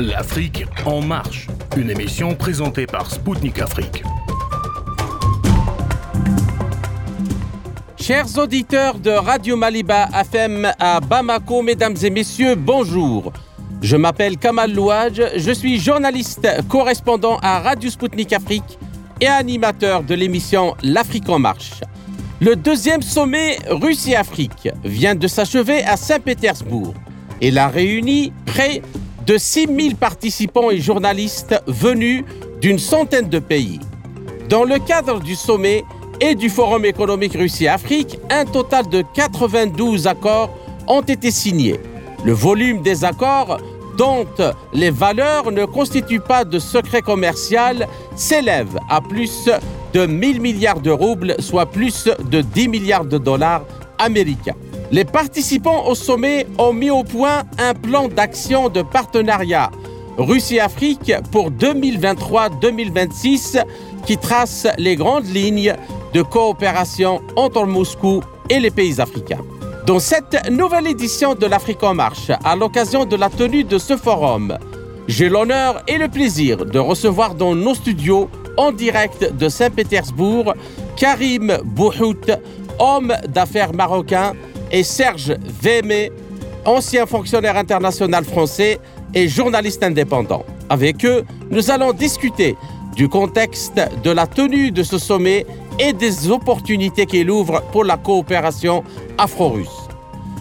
L'Afrique en marche, une émission présentée par Spoutnik Afrique. Chers auditeurs de Radio Maliba FM à Bamako, mesdames et messieurs, bonjour. Je m'appelle Kamal Louadj, je suis journaliste correspondant à Radio Spoutnik Afrique et animateur de l'émission L'Afrique en marche. Le deuxième sommet Russie-Afrique vient de s'achever à Saint-Pétersbourg. Il a réuni près de 6000 participants et journalistes venus d'une centaine de pays. Dans le cadre du sommet et du Forum économique Russie-Afrique, un total de 92 accords ont été signés. Le volume des accords dont les valeurs ne constituent pas de secret commercial s'élève à plus de 1000 milliards de roubles, soit plus de 10 milliards de dollars américains. Les participants au sommet ont mis au point un plan d'action de partenariat Russie-Afrique pour 2023-2026 qui trace les grandes lignes de coopération entre Moscou et les pays africains. Dans cette nouvelle édition de l'Afrique en marche, à l'occasion de la tenue de ce forum, j'ai l'honneur et le plaisir de recevoir dans nos studios en direct de Saint-Pétersbourg Karim Bouhout, homme d'affaires marocain, et Serge Vémé, ancien fonctionnaire international français et journaliste indépendant. Avec eux, nous allons discuter du contexte de la tenue de ce sommet et des opportunités qu'il ouvre pour la coopération afro-russe.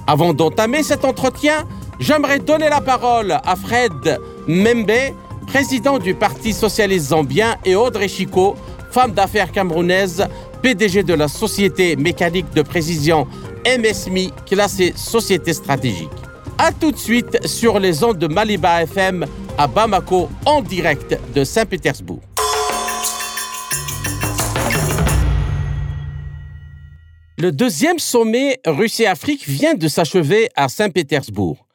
Avant d'entamer cet entretien, j'aimerais donner la parole à Fred Membe, président du Parti socialiste zambien, et Audrey Chico, femme d'affaires camerounaise, PDG de la société mécanique de précision MSMI, classée société stratégique. A tout de suite sur les ondes de Maliba FM à Bamako, en direct de Saint-Pétersbourg. Le deuxième sommet Russie-Afrique vient de s'achever à Saint-Pétersbourg.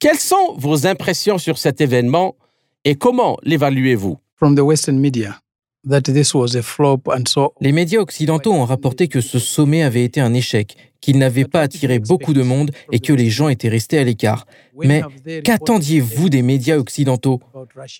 Quelles sont vos impressions sur cet événement et comment l'évaluez-vous? Les médias occidentaux ont rapporté que ce sommet avait été un échec, qu'il n'avait pas attiré beaucoup de monde et que les gens étaient restés à l'écart. Mais qu'attendiez-vous des médias occidentaux?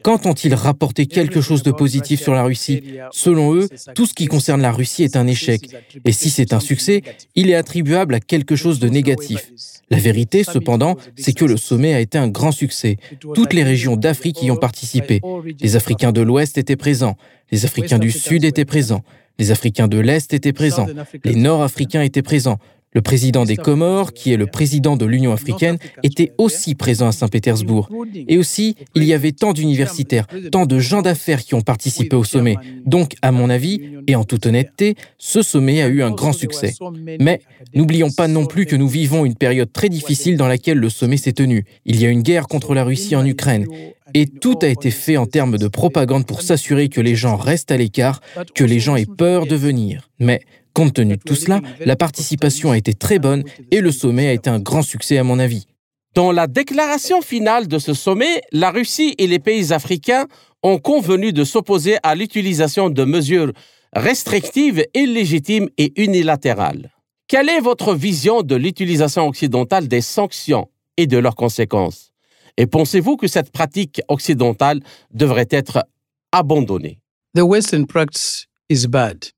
Quand ont-ils rapporté quelque chose de positif sur la Russie? Selon eux, tout ce qui concerne la Russie est un échec. Et si c'est un succès, il est attribuable à quelque chose de négatif. La vérité, cependant, c'est que le sommet a été un grand succès. Toutes les régions d'Afrique y ont participé. Les Africains de l'Ouest étaient présents. Les Africains du Sud étaient présents. Les Africains de l'Est étaient présents. Les Nord-Africains étaient présents. Le président des Comores, qui est le président de l'Union africaine, était aussi présent à Saint-Pétersbourg. Et aussi, il y avait tant d'universitaires, tant de gens d'affaires qui ont participé au sommet. Donc, à mon avis, et en toute honnêteté, ce sommet a eu un grand succès. Mais n'oublions pas non plus que nous vivons une période très difficile dans laquelle le sommet s'est tenu. Il y a une guerre contre la Russie en Ukraine. Et tout a été fait en termes de propagande pour s'assurer que les gens restent à l'écart, que les gens aient peur de venir. Mais Compte tenu de tout cela, la participation a été très bonne et le sommet a été un grand succès à mon avis. Dans la déclaration finale de ce sommet, la Russie et les pays africains ont convenu de s'opposer à l'utilisation de mesures restrictives, illégitimes et unilatérales. Quelle est votre vision de l'utilisation occidentale des sanctions et de leurs conséquences? Et pensez-vous que cette pratique occidentale devrait être abandonnée? The Western practice is bad.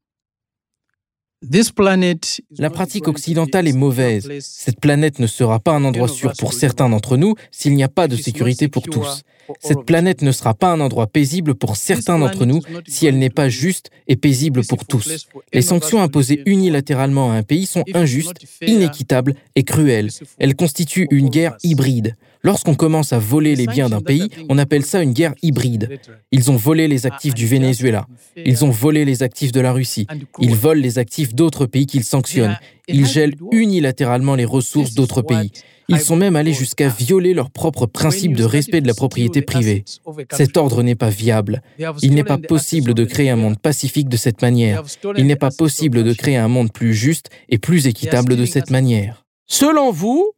La pratique occidentale est mauvaise. Cette planète ne sera pas un endroit sûr pour certains d'entre nous s'il n'y a pas de sécurité pour tous. Cette planète ne sera pas un endroit paisible pour certains d'entre nous si elle n'est pas juste et paisible pour tous. Les sanctions imposées unilatéralement à un pays sont injustes, inéquitables et cruelles. Elles constituent une guerre hybride. Lorsqu'on commence à voler les biens d'un pays, on appelle ça une guerre hybride. Ils ont volé les actifs du Venezuela. Ils ont volé les actifs de la Russie. Ils volent les actifs d'autres pays qu'ils sanctionnent. Ils gèlent unilatéralement les ressources d'autres pays. Ils sont même allés jusqu'à violer leurs propres principes de respect de la propriété privée. Cet ordre n'est pas viable. Il n'est pas possible de créer un monde pacifique de cette manière. Il n'est pas possible de créer un monde plus juste et plus équitable de cette manière. Selon vous,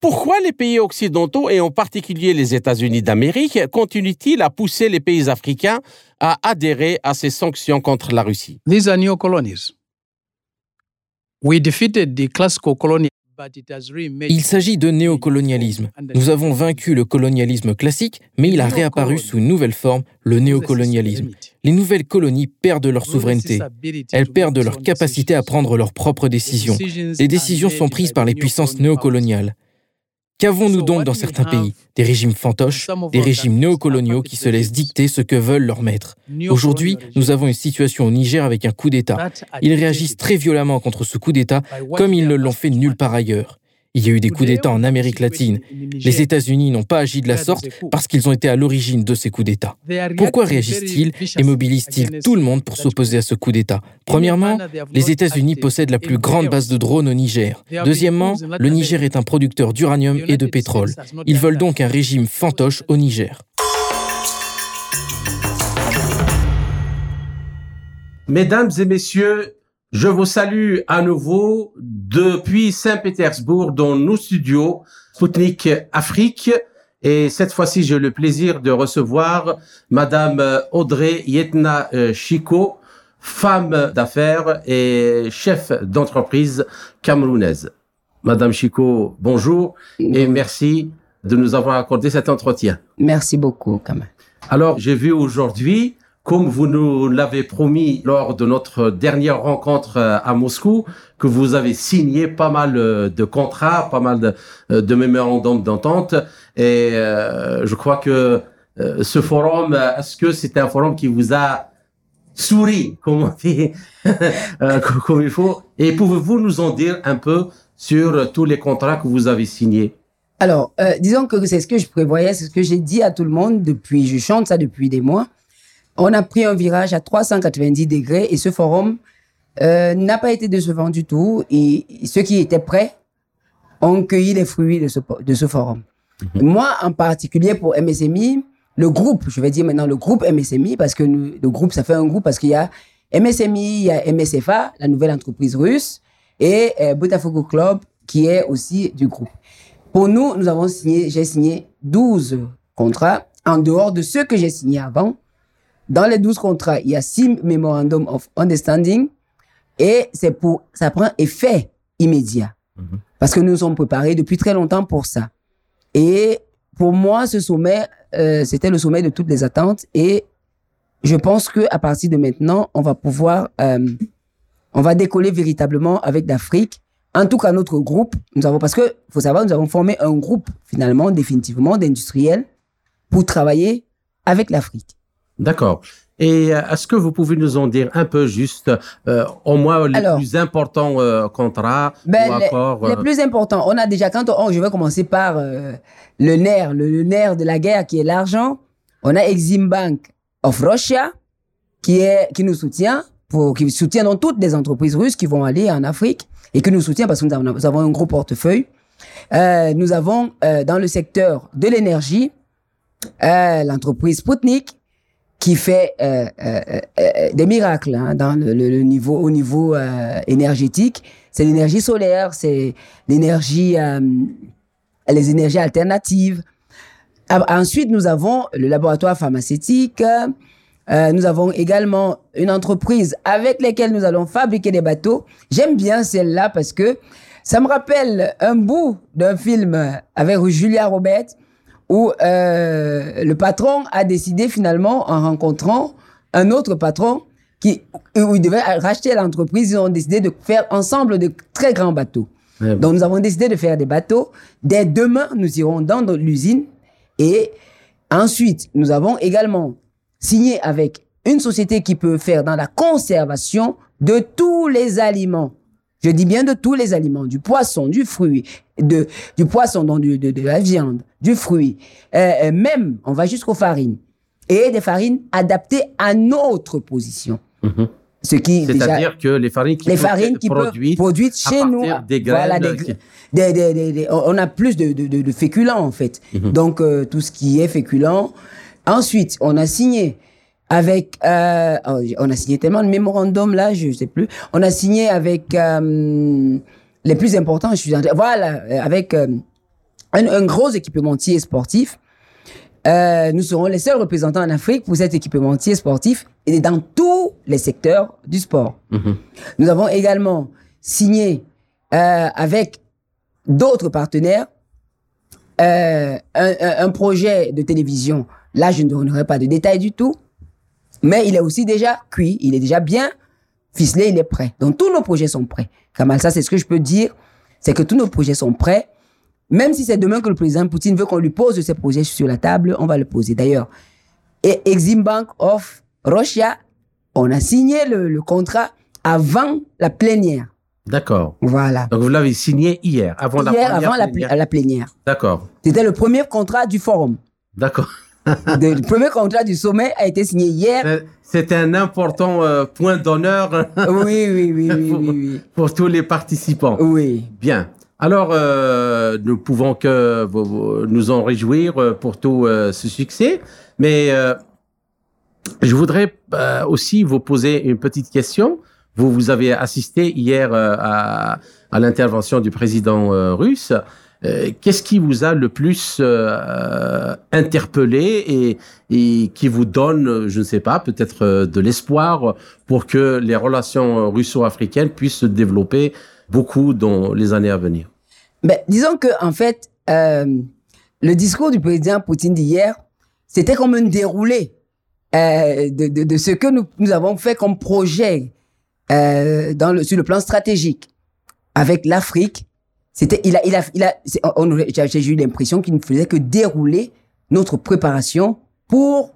pourquoi les pays occidentaux, et en particulier les États-Unis d'Amérique, continuent-ils à pousser les pays africains à adhérer à ces sanctions contre la Russie? These are new colonies. We defeated the classical colony Il s'agit de néocolonialisme. Nous avons vaincu le colonialisme classique, mais il a réapparu sous une nouvelle forme, le néocolonialisme. Les nouvelles colonies perdent leur souveraineté. Elles perdent leur capacité à prendre leurs propres décisions. Les décisions sont prises par les puissances néocoloniales. Qu'avons-nous donc dans certains pays? Des régimes fantoches, des régimes néocoloniaux qui se laissent dicter ce que veulent leurs maîtres. Aujourd'hui, nous avons une situation au Niger avec un coup d'État. Ils réagissent très violemment contre ce coup d'État comme ils ne l'ont fait nulle part ailleurs. Il y a eu des coups d'État en Amérique latine. Les États-Unis n'ont pas agi de la sorte parce qu'ils ont été à l'origine de ces coups d'État. Pourquoi réagissent-ils et mobilisent-ils tout le monde pour s'opposer à ce coup d'État? Premièrement, les États-Unis possèdent la plus grande base de drones au Niger. Deuxièmement, le Niger est un producteur d'uranium et de pétrole. Ils veulent donc un régime fantoche au Niger. Mesdames et messieurs, je vous salue à nouveau depuis Saint-Pétersbourg dans nos studios Sputnik Afrique. Et cette fois-ci, j'ai le plaisir de recevoir Madame Audrey Yetna euh, Chico, femme d'affaires et chef d'entreprise camerounaise. Madame Chico, bonjour et merci de nous avoir accordé cet entretien. Merci beaucoup, même. Alors, j'ai vu aujourd'hui comme vous nous l'avez promis lors de notre dernière rencontre euh, à Moscou, que vous avez signé pas mal euh, de contrats, pas mal de, euh, de mémorandums d'entente. Et je crois que ce forum, est-ce que c'est un forum qui vous a souri, comme on dit, comme il faut? Et pouvez-vous nous en dire un peu sur tous les contrats que vous avez signés? Alors, disons que c'est ce que je prévoyais, c'est ce que j'ai dit à tout le monde depuis, je chante ça depuis des mois on a pris un virage à 390 degrés et ce forum euh, n'a pas été décevant du tout. Et ceux qui étaient prêts ont cueilli les fruits de ce, de ce forum. Mhm. Moi, en particulier pour MSMI, le groupe, je vais dire maintenant le groupe MSMI, parce que le groupe, ça fait un groupe parce qu'il y a MSMI, il y a MSFA, la nouvelle entreprise russe, et euh, Botafogo Club, qui est aussi du groupe. Pour nous, nous avons signé, j'ai signé 12 contrats, en dehors de ceux que j'ai signés avant, dans les 12 contrats, il y a 6 Memorandum of Understanding et c'est pour, ça prend effet immédiat. Mhm. Parce que nous nous sommes préparés depuis très longtemps pour ça. Et pour moi, ce sommet, euh, c'était le sommet de toutes les attentes et je pense que à partir de maintenant, on va pouvoir, euh, on va décoller véritablement avec l'Afrique. En tout cas, notre groupe, nous avons, parce que faut savoir, nous avons formé un groupe finalement, définitivement, d'industriels pour travailler avec l'Afrique. D'accord. Et euh, est-ce que vous pouvez nous en dire un peu juste, euh, au moins les plus importants euh, contrats ben, ou accords les, plus importants, on a déjà, quand on, je vais commencer par le nerf, le, nerf de la guerre qui est l'argent. On a Exim Bank of Russia qui, est, qui nous soutient, pour, qui soutient dans toutes les entreprises russes qui vont aller en Afrique et qui nous soutient parce que nous avons, nous avons un gros portefeuille. nous avons dans le secteur de l'énergie l'entreprise Sputnik qui fait euh, euh, euh, des miracles hein, dans le, niveau, au niveau énergétique. C'est l'énergie solaire, c'est l'énergie, les énergies alternatives. Ensuite, nous avons le laboratoire pharmaceutique. nous avons également une entreprise avec laquelle nous allons fabriquer des bateaux. J'aime bien celle-là parce que ça me rappelle un bout d'un film avec Julia Roberts où euh, le patron a décidé finalement, en rencontrant un autre patron, qui, où il devait racheter l'entreprise, ils ont décidé de faire ensemble de très grands bateaux. Donc nous avons décidé de faire des bateaux. Dès demain, nous irons dans l'usine et ensuite, nous avons également signé avec une société qui peut faire dans la conservation de tous les aliments. Je dis bien de tous les aliments, du poisson, du fruit, de, du poisson, donc de, de, la viande, du fruit, euh, euh, même, on va jusqu'aux farines. Et des farines adaptées à notre position. Mhm. Ce qui, C'est-à-dire que les farines qui, les farines qui produites, produites chez nous, des graines, des, des, des, on a plus de, de, féculents en fait. Mhm. Donc euh, tout ce qui est féculent. Ensuite, on a signé avec, euh, oh, on a signé tellement de mémorandums là, je sais plus. On a signé avec euh, les plus importants. Je suis voilà, avec euh, un, gros équipementier sportif. Euh, nous serons les seuls représentants en Afrique pour cet équipementier sportif et dans tous les secteurs du sport. Mhm. Nous avons également signé avec d'autres partenaires euh, un- un projet de télévision. Là, je ne donnerai pas de détails du tout, mais il est aussi déjà cuit, il est déjà bien ficelé, il est prêt. Donc tous nos projets sont prêts. Kamal, ça c'est ce que je peux dire, c'est que tous nos projets sont prêts. Même si c'est demain que le président Poutine veut qu'on lui pose ces projets sur la table, on va le poser. D'ailleurs, et Exim Bank of Russia, on a signé le, le contrat avant la plénière. D'accord. Voilà. Donc vous l'avez signé hier, avant la Hier, première avant plénière. la plénière. D'accord. C'était le premier contrat du forum. D'accord. Le premier contrat du sommet a été signé hier. C'est un important euh, point d'honneur Oui, oui, oui, oui, oui, oui. pour tous les participants. Oui. Bien. Alors, euh, nous pouvons que nous en réjouir euh, pour tout euh, ce succès, mais je voudrais aussi vous poser une petite question. Vous, vous avez assisté hier à, à l'intervention du président russe. Euh, Qu'est-ce qui vous a le plus euh, interpellé et, qui vous donne, euh, je ne sais pas, peut-être de l'espoir pour que les relations russo-africaines puissent se développer beaucoup dans les années à venir? Disons que en fait, le discours du président Poutine d'hier, c'était comme un déroulé de, ce que nous, avons fait comme projet sur le plan stratégique avec l'Afrique. C'était, il a, il a, il a, j'ai eu l'impression qu'il ne faisait que dérouler notre préparation pour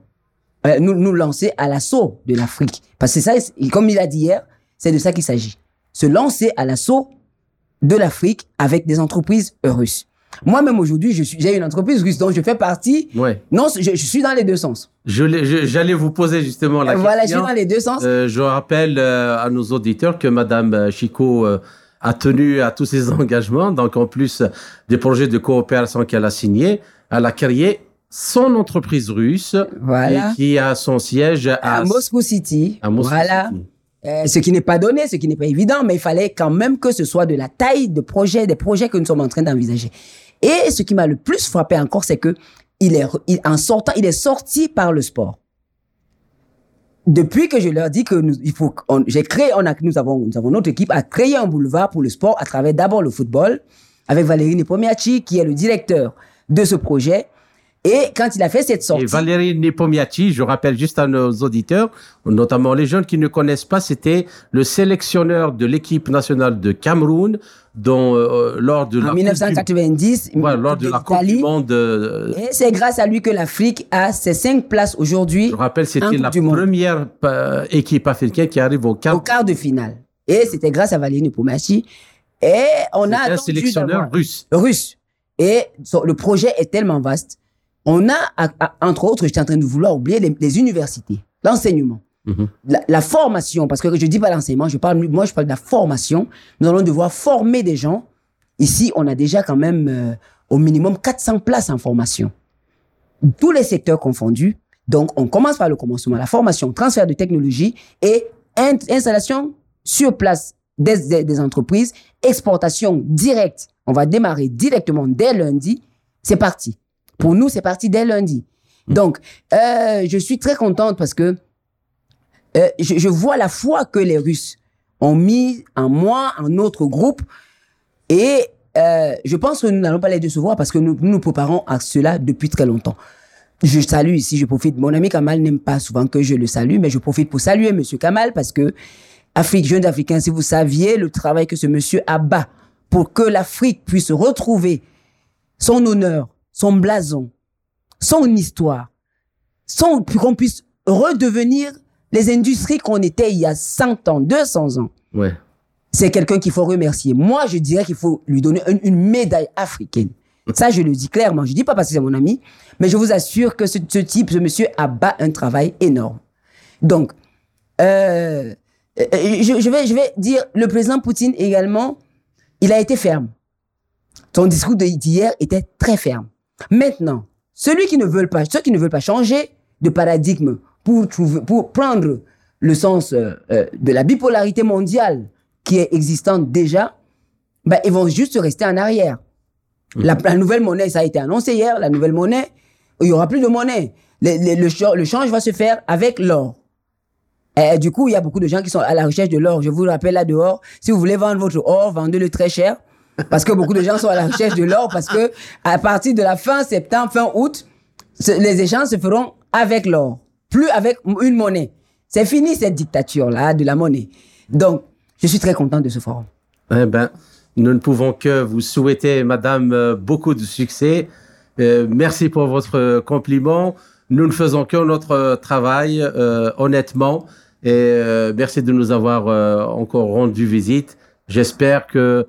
euh, nous, nous lancer à l'assaut de l'Afrique. Parce que ça, comme il a dit hier, c'est de ça qu'il s'agit. Se lancer à l'assaut de l'Afrique avec des entreprises russes. Moi-même aujourd'hui, je suis, j'ai une entreprise russe dont je fais partie. Ouais. Non, je, je suis dans les deux sens. Je l'ai- je- J'allais vous poser justement la voilà, je question. suis dans les deux sens. Euh, je rappelle euh, à nos auditeurs que Madame Chico a tenu à tous ses engagements. Donc, en plus des projets de coopération qu'elle a signés, elle a créé son entreprise russe Voilà. et qui a son siège à, à Moscou City. à Moscou voilà. City. Euh, ce qui n'est pas donné, ce qui n'est pas évident, mais il fallait quand même que ce soit de la taille de projet, des projets que nous sommes en train d'envisager. Et ce qui m'a le plus frappé encore, c'est que il est, il- en sortant, il est sorti par le sport. Depuis que je leur dis que nous, il faut, j'ai créé, on a, nous avons, nous avons notre équipe a créé un boulevard pour le sport à travers d'abord le football avec Valérie Nepomiachi, qui est le directeur de ce projet. Et quand il a fait cette sortie, Et Valérie Nepomiachi, je rappelle juste à nos auditeurs, notamment les jeunes qui ne connaissent pas, c'était le sélectionneur de l'équipe nationale de Cameroun, dont euh, lors de la en Coupe du- 1990, Ouais, lors de la Coupe du Monde, euh, Et c'est grâce à lui que l'Afrique a ses cinq places aujourd'hui je rappelle, c'était la première euh, équipe africaine qui arrive au au quart. quart de finale. Et c'était grâce à Valérie Nepomachi. Et on a un sélectionneur russe. russe. Et le projet est tellement vaste. On a, à- à- entre autres, j'étais en train de vouloir oublier les, les universités, l'enseignement, Mhm. la, la formation, parce que je dis pas l'enseignement, je parle, moi je parle de la formation. Nous allons devoir former des gens. Ici, on a déjà quand même euh, au minimum 400 places en formation. Tous les secteurs confondus. Donc, on commence par le commencement, la formation, transfert de technologie et in- installation sur place des, des- des entreprises, exportation directe. On va démarrer directement dès lundi. C'est parti. Pour nous, c'est parti dès lundi. Donc, euh, je suis très contente parce que euh, je, je vois la foi que les Russes ont mis en moi, en notre groupe. Et euh, je pense que nous n'allons pas les décevoir parce que nous nous, nous préparons à cela depuis très longtemps. Je salue ici, je profite. Mon ami Kamal n'aime pas souvent que je le salue, mais je profite pour saluer Monsieur Kamal parce que Afrique, jeunes Africains, si vous saviez le travail que ce monsieur abat pour que l'Afrique puisse retrouver son honneur, son blason, son histoire, puis qu'on puisse redevenir les industries qu'on était il y a 100 ans, 200 ans. Ouais. C'est quelqu'un qu'il faut remercier. Moi, je dirais qu'il faut lui donner une, une médaille africaine. Ça, je le dis clairement. Je dis pas parce que c'est mon ami, mais je vous assure que ce, ce type, ce monsieur abat un travail énorme. Donc, euh, euh, je, je vais, je vais dire, le président Poutine également, il a été ferme. Son discours d'hier était très ferme. Maintenant, celui qui ne veulent pas, ceux qui ne veulent pas changer de paradigme pour trouver, pour prendre le sens euh, euh, de la bipolarité mondiale qui est existante déjà, ben, ils vont juste rester en arrière. La, la nouvelle monnaie, ça a été annoncé hier, la nouvelle monnaie, il y aura plus de monnaie. Le, le- le cha- le change va se faire avec l'or. Et du coup, il y a beaucoup de gens qui sont à la recherche de l'or. Je vous le rappelle là dehors, si vous voulez vendre votre or, vendez-le très cher. Parce que beaucoup de gens sont à la recherche de l'or parce que à partir de la fin septembre, fin août, les échanges se feront avec l'or, plus avec une monnaie. C'est fini cette dictature-là de la monnaie. Donc, je suis très content de ce forum. Eh ben, nous ne pouvons que vous souhaiter, Madame, euh, beaucoup de succès. Euh, merci pour votre compliment. Nous ne faisons que notre travail euh, honnêtement et merci de nous avoir encore rendu visite. J'espère que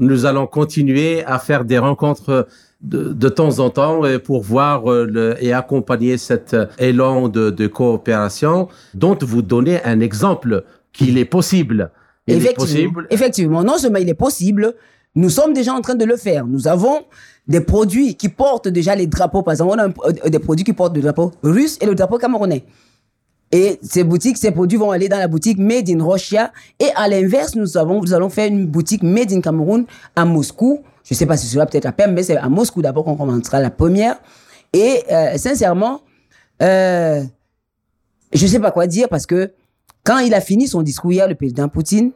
nous allons continuer à faire des rencontres de, temps en temps pour voir et accompagner cet élan de, de coopération dont vous donnez un exemple qu'il est possible effectivement, effectivement, non seulement il est possible, nous sommes déjà en train de le faire. Nous avons des produits qui portent déjà les drapeaux. Par exemple, on a euh, des produits qui portent le drapeau russe et le drapeau camerounais. Et ces boutiques, ces produits vont aller dans la boutique Made in Russia. Et à l'inverse, nous, avons, nous allons faire une boutique Made in Cameroun à Moscou. Je ne sais pas si cela peut-être à peine, mais c'est à Moscou d'abord qu'on commencera la première. Et euh, sincèrement, euh, je ne sais pas quoi dire parce que quand il a fini son discours hier, le président Poutine,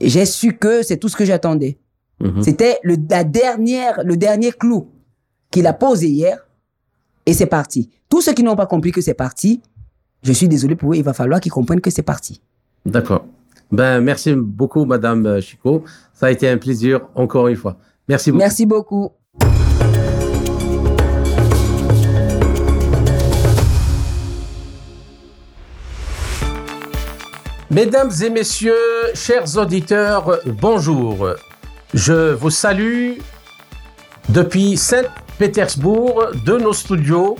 j'ai su que c'est tout ce que j'attendais. Mhm. C'était le, la dernière, le dernier clou qu'il a posé hier et c'est parti. Tous ceux qui n'ont pas compris que c'est parti, je suis désolé pour eux, il va falloir qu'ils comprennent que c'est parti. D'accord. Ben, merci beaucoup, Madame Chico. Ça a été un plaisir encore une fois. Merci beaucoup. Merci beaucoup. Mesdames et messieurs, chers auditeurs, bonjour. Je vous salue depuis Saint-Pétersbourg de nos studios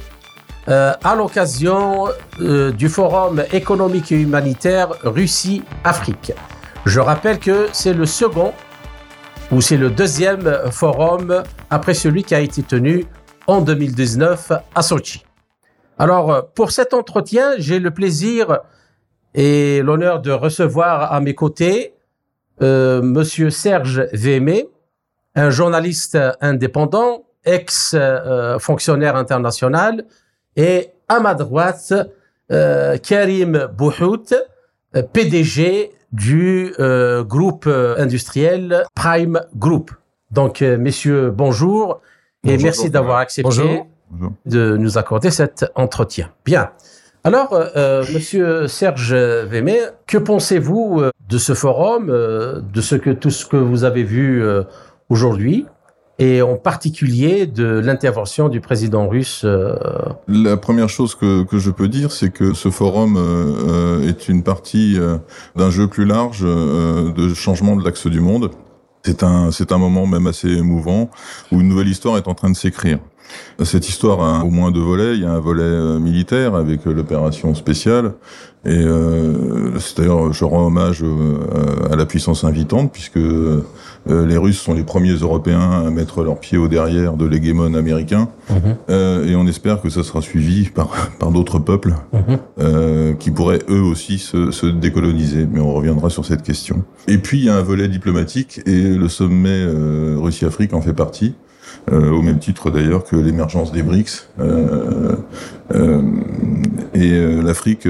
euh, à l'occasion euh, du Forum économique et humanitaire Russie-Afrique. Je rappelle que c'est le second ou c'est le deuxième forum après celui qui a été tenu en 2019 à Sochi. Alors, pour cet entretien, j'ai le plaisir et l'honneur de recevoir à mes côtés euh, Monsieur Serge Vémé, un journaliste indépendant, ex-fonctionnaire international, et à ma droite, euh, Karim Bouhout, PDG du euh, groupe industriel Prime Group. Donc, euh, messieurs, bonjour, et merci d'avoir accepté de nous accorder cet entretien. Bien. Alors, euh, euh, Monsieur Serge Vémé, que pensez-vous euh, de ce forum, de ce que tout ce que vous avez vu aujourd'hui, et en particulier de l'intervention du président russe La première chose que, que je peux dire, c'est que ce forum est une partie d'un jeu plus large de changement de l'axe du monde. C'est un, c'est un moment même assez émouvant où une nouvelle histoire est en train de s'écrire. Cette histoire a au moins deux volets. Il y a un volet euh, militaire avec euh, l'opération spéciale. Et euh, c'est d'ailleurs, je rends hommage à la puissance invitante, puisque les Russes sont les premiers Européens à mettre leurs pieds au derrière de l'hégémon américain. Mhm. et on espère que ça sera suivi par, par d'autres peuples mhm. qui pourraient eux aussi se, se, décoloniser. Mais on reviendra sur cette question. Et puis il y a un volet diplomatique, et le sommet Russie-Afrique en fait partie. Euh, au même titre d'ailleurs que l'émergence des BRICS. Euh, euh, et l'Afrique,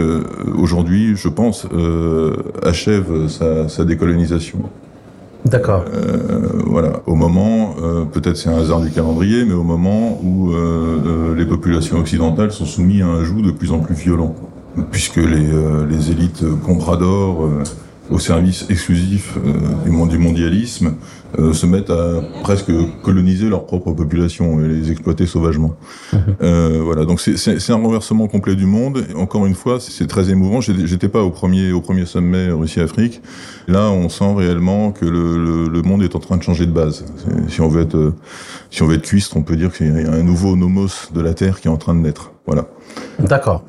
aujourd'hui, je pense, achève sa, sa décolonisation. D'accord. voilà. Au moment, peut-être c'est un hasard du calendrier, mais au moment où les populations occidentales sont soumises à un joug de plus en plus violent, puisque les, les élites comprador au service exclusif du, monde, du mondialisme euh, se mettent à presque coloniser leur propre population et les exploiter sauvagement. Euh, voilà, donc c'est un renversement complet du monde. encore une fois, c'est très émouvant. J'étais pas au premier au premier sommet Russie-Afrique. Là, on sent réellement que le, le, monde est en train de changer de base. Si on veut être si on veut être cuistre, on peut dire qu'il y a un nouveau nomos de la Terre qui est en train de naître. Voilà. D'accord.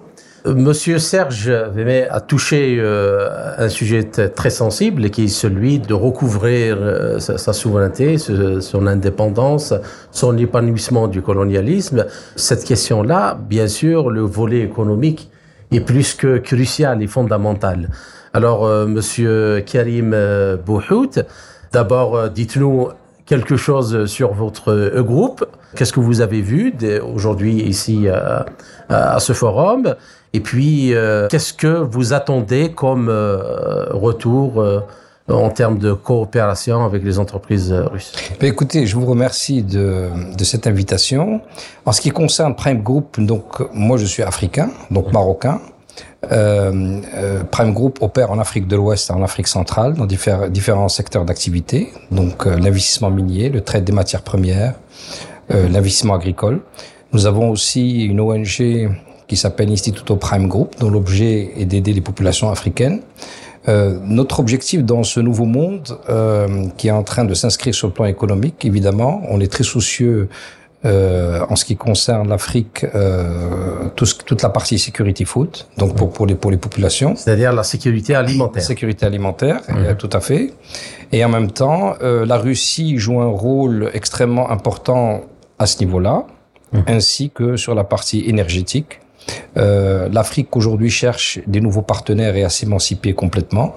Monsieur Serge Vémet a touché euh, un sujet très sensible qui est celui de recouvrir euh, sa, souveraineté, son indépendance, son épanouissement du colonialisme. Cette question-là, bien sûr, le volet économique est plus que crucial et fondamental. Alors, euh, Monsieur Karim Bouhout, d'abord, dites-nous quelque chose sur votre groupe. Qu'est-ce que vous avez vu aujourd'hui ici à ce forum? Et puis, euh, qu'est-ce que vous attendez comme euh, retour euh, en termes de coopération avec les entreprises russes? Ben, Écoutez, je vous remercie de, de, cette invitation. En ce qui concerne Prime Group, donc moi je suis africain, donc marocain. Prime Group opère en Afrique de l'Ouest et en Afrique centrale dans différents, différents secteurs d'activité, donc l'investissement minier, le trade des matières premières, l'investissement agricole. Nous avons aussi une ONG qui s'appelle Instituto Prime Group, dont l'objet est d'aider les populations africaines. Euh, notre objectif dans ce nouveau monde euh, qui est en train de s'inscrire sur le plan économique, évidemment, on est très soucieux euh, en ce qui concerne l'Afrique, euh, tout ce, toute la partie security food, donc pour, pour, les, pour les populations. C'est-à-dire la sécurité alimentaire. sécurité alimentaire, mmh. tout à fait. Et en même temps, euh, la Russie joue un rôle extrêmement important à ce niveau-là, mmh. ainsi que sur la partie énergétique. Euh, L'Afrique aujourd'hui cherche des nouveaux partenaires et à s'émanciper complètement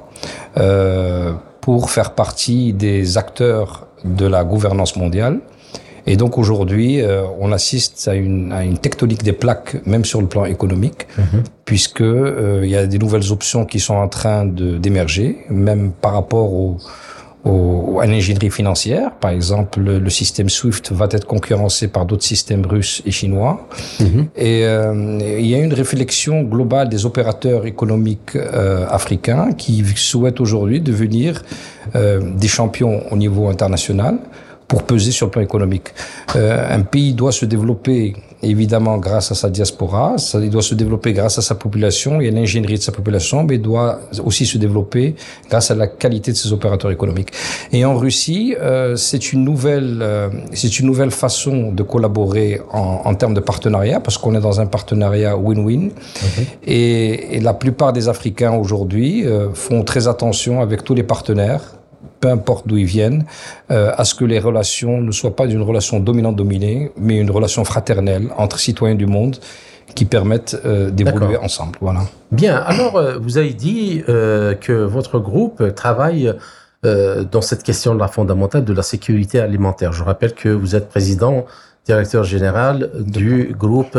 euh, pour faire partie des acteurs de la gouvernance mondiale. Et donc aujourd'hui, euh, on assiste à une, à une, tectonique des plaques, même sur le plan économique, mm -hmm. puisque euh, il y a des nouvelles options qui sont en train d'émerger, même par rapport au, au, à l'ingénierie financière. Par exemple, le, le, système SWIFT va être concurrencé par d'autres systèmes russes et chinois. Mm -hmm. Et euh, il y a une réflexion globale des opérateurs économiques euh, africains qui souhaitent aujourd'hui devenir euh, des champions au niveau international pour peser sur le plan économique. Euh, un pays doit se développer évidemment grâce à sa diaspora, ça, il doit se développer grâce à sa population et à l'ingénierie de sa population, mais il doit aussi se développer grâce à la qualité de ses opérateurs économiques. Et en Russie, euh, c'est une nouvelle, euh, c'est une nouvelle façon de collaborer en, en termes de partenariat, parce qu'on est dans un partenariat win-win. Okay. Et, et, la plupart des Africains aujourd'hui euh, font très attention avec tous les partenaires peu importe d'où ils viennent, euh, à ce que les relations ne soient pas d'une relation dominante-dominée, mais une relation fraternelle entre citoyens du monde qui permettent euh, d'évoluer ensemble. Voilà. Bien. Alors, euh, vous avez dit euh, que votre groupe travaille dans cette question de la fondamentale de la sécurité alimentaire. Je rappelle que vous êtes président, directeur général du groupe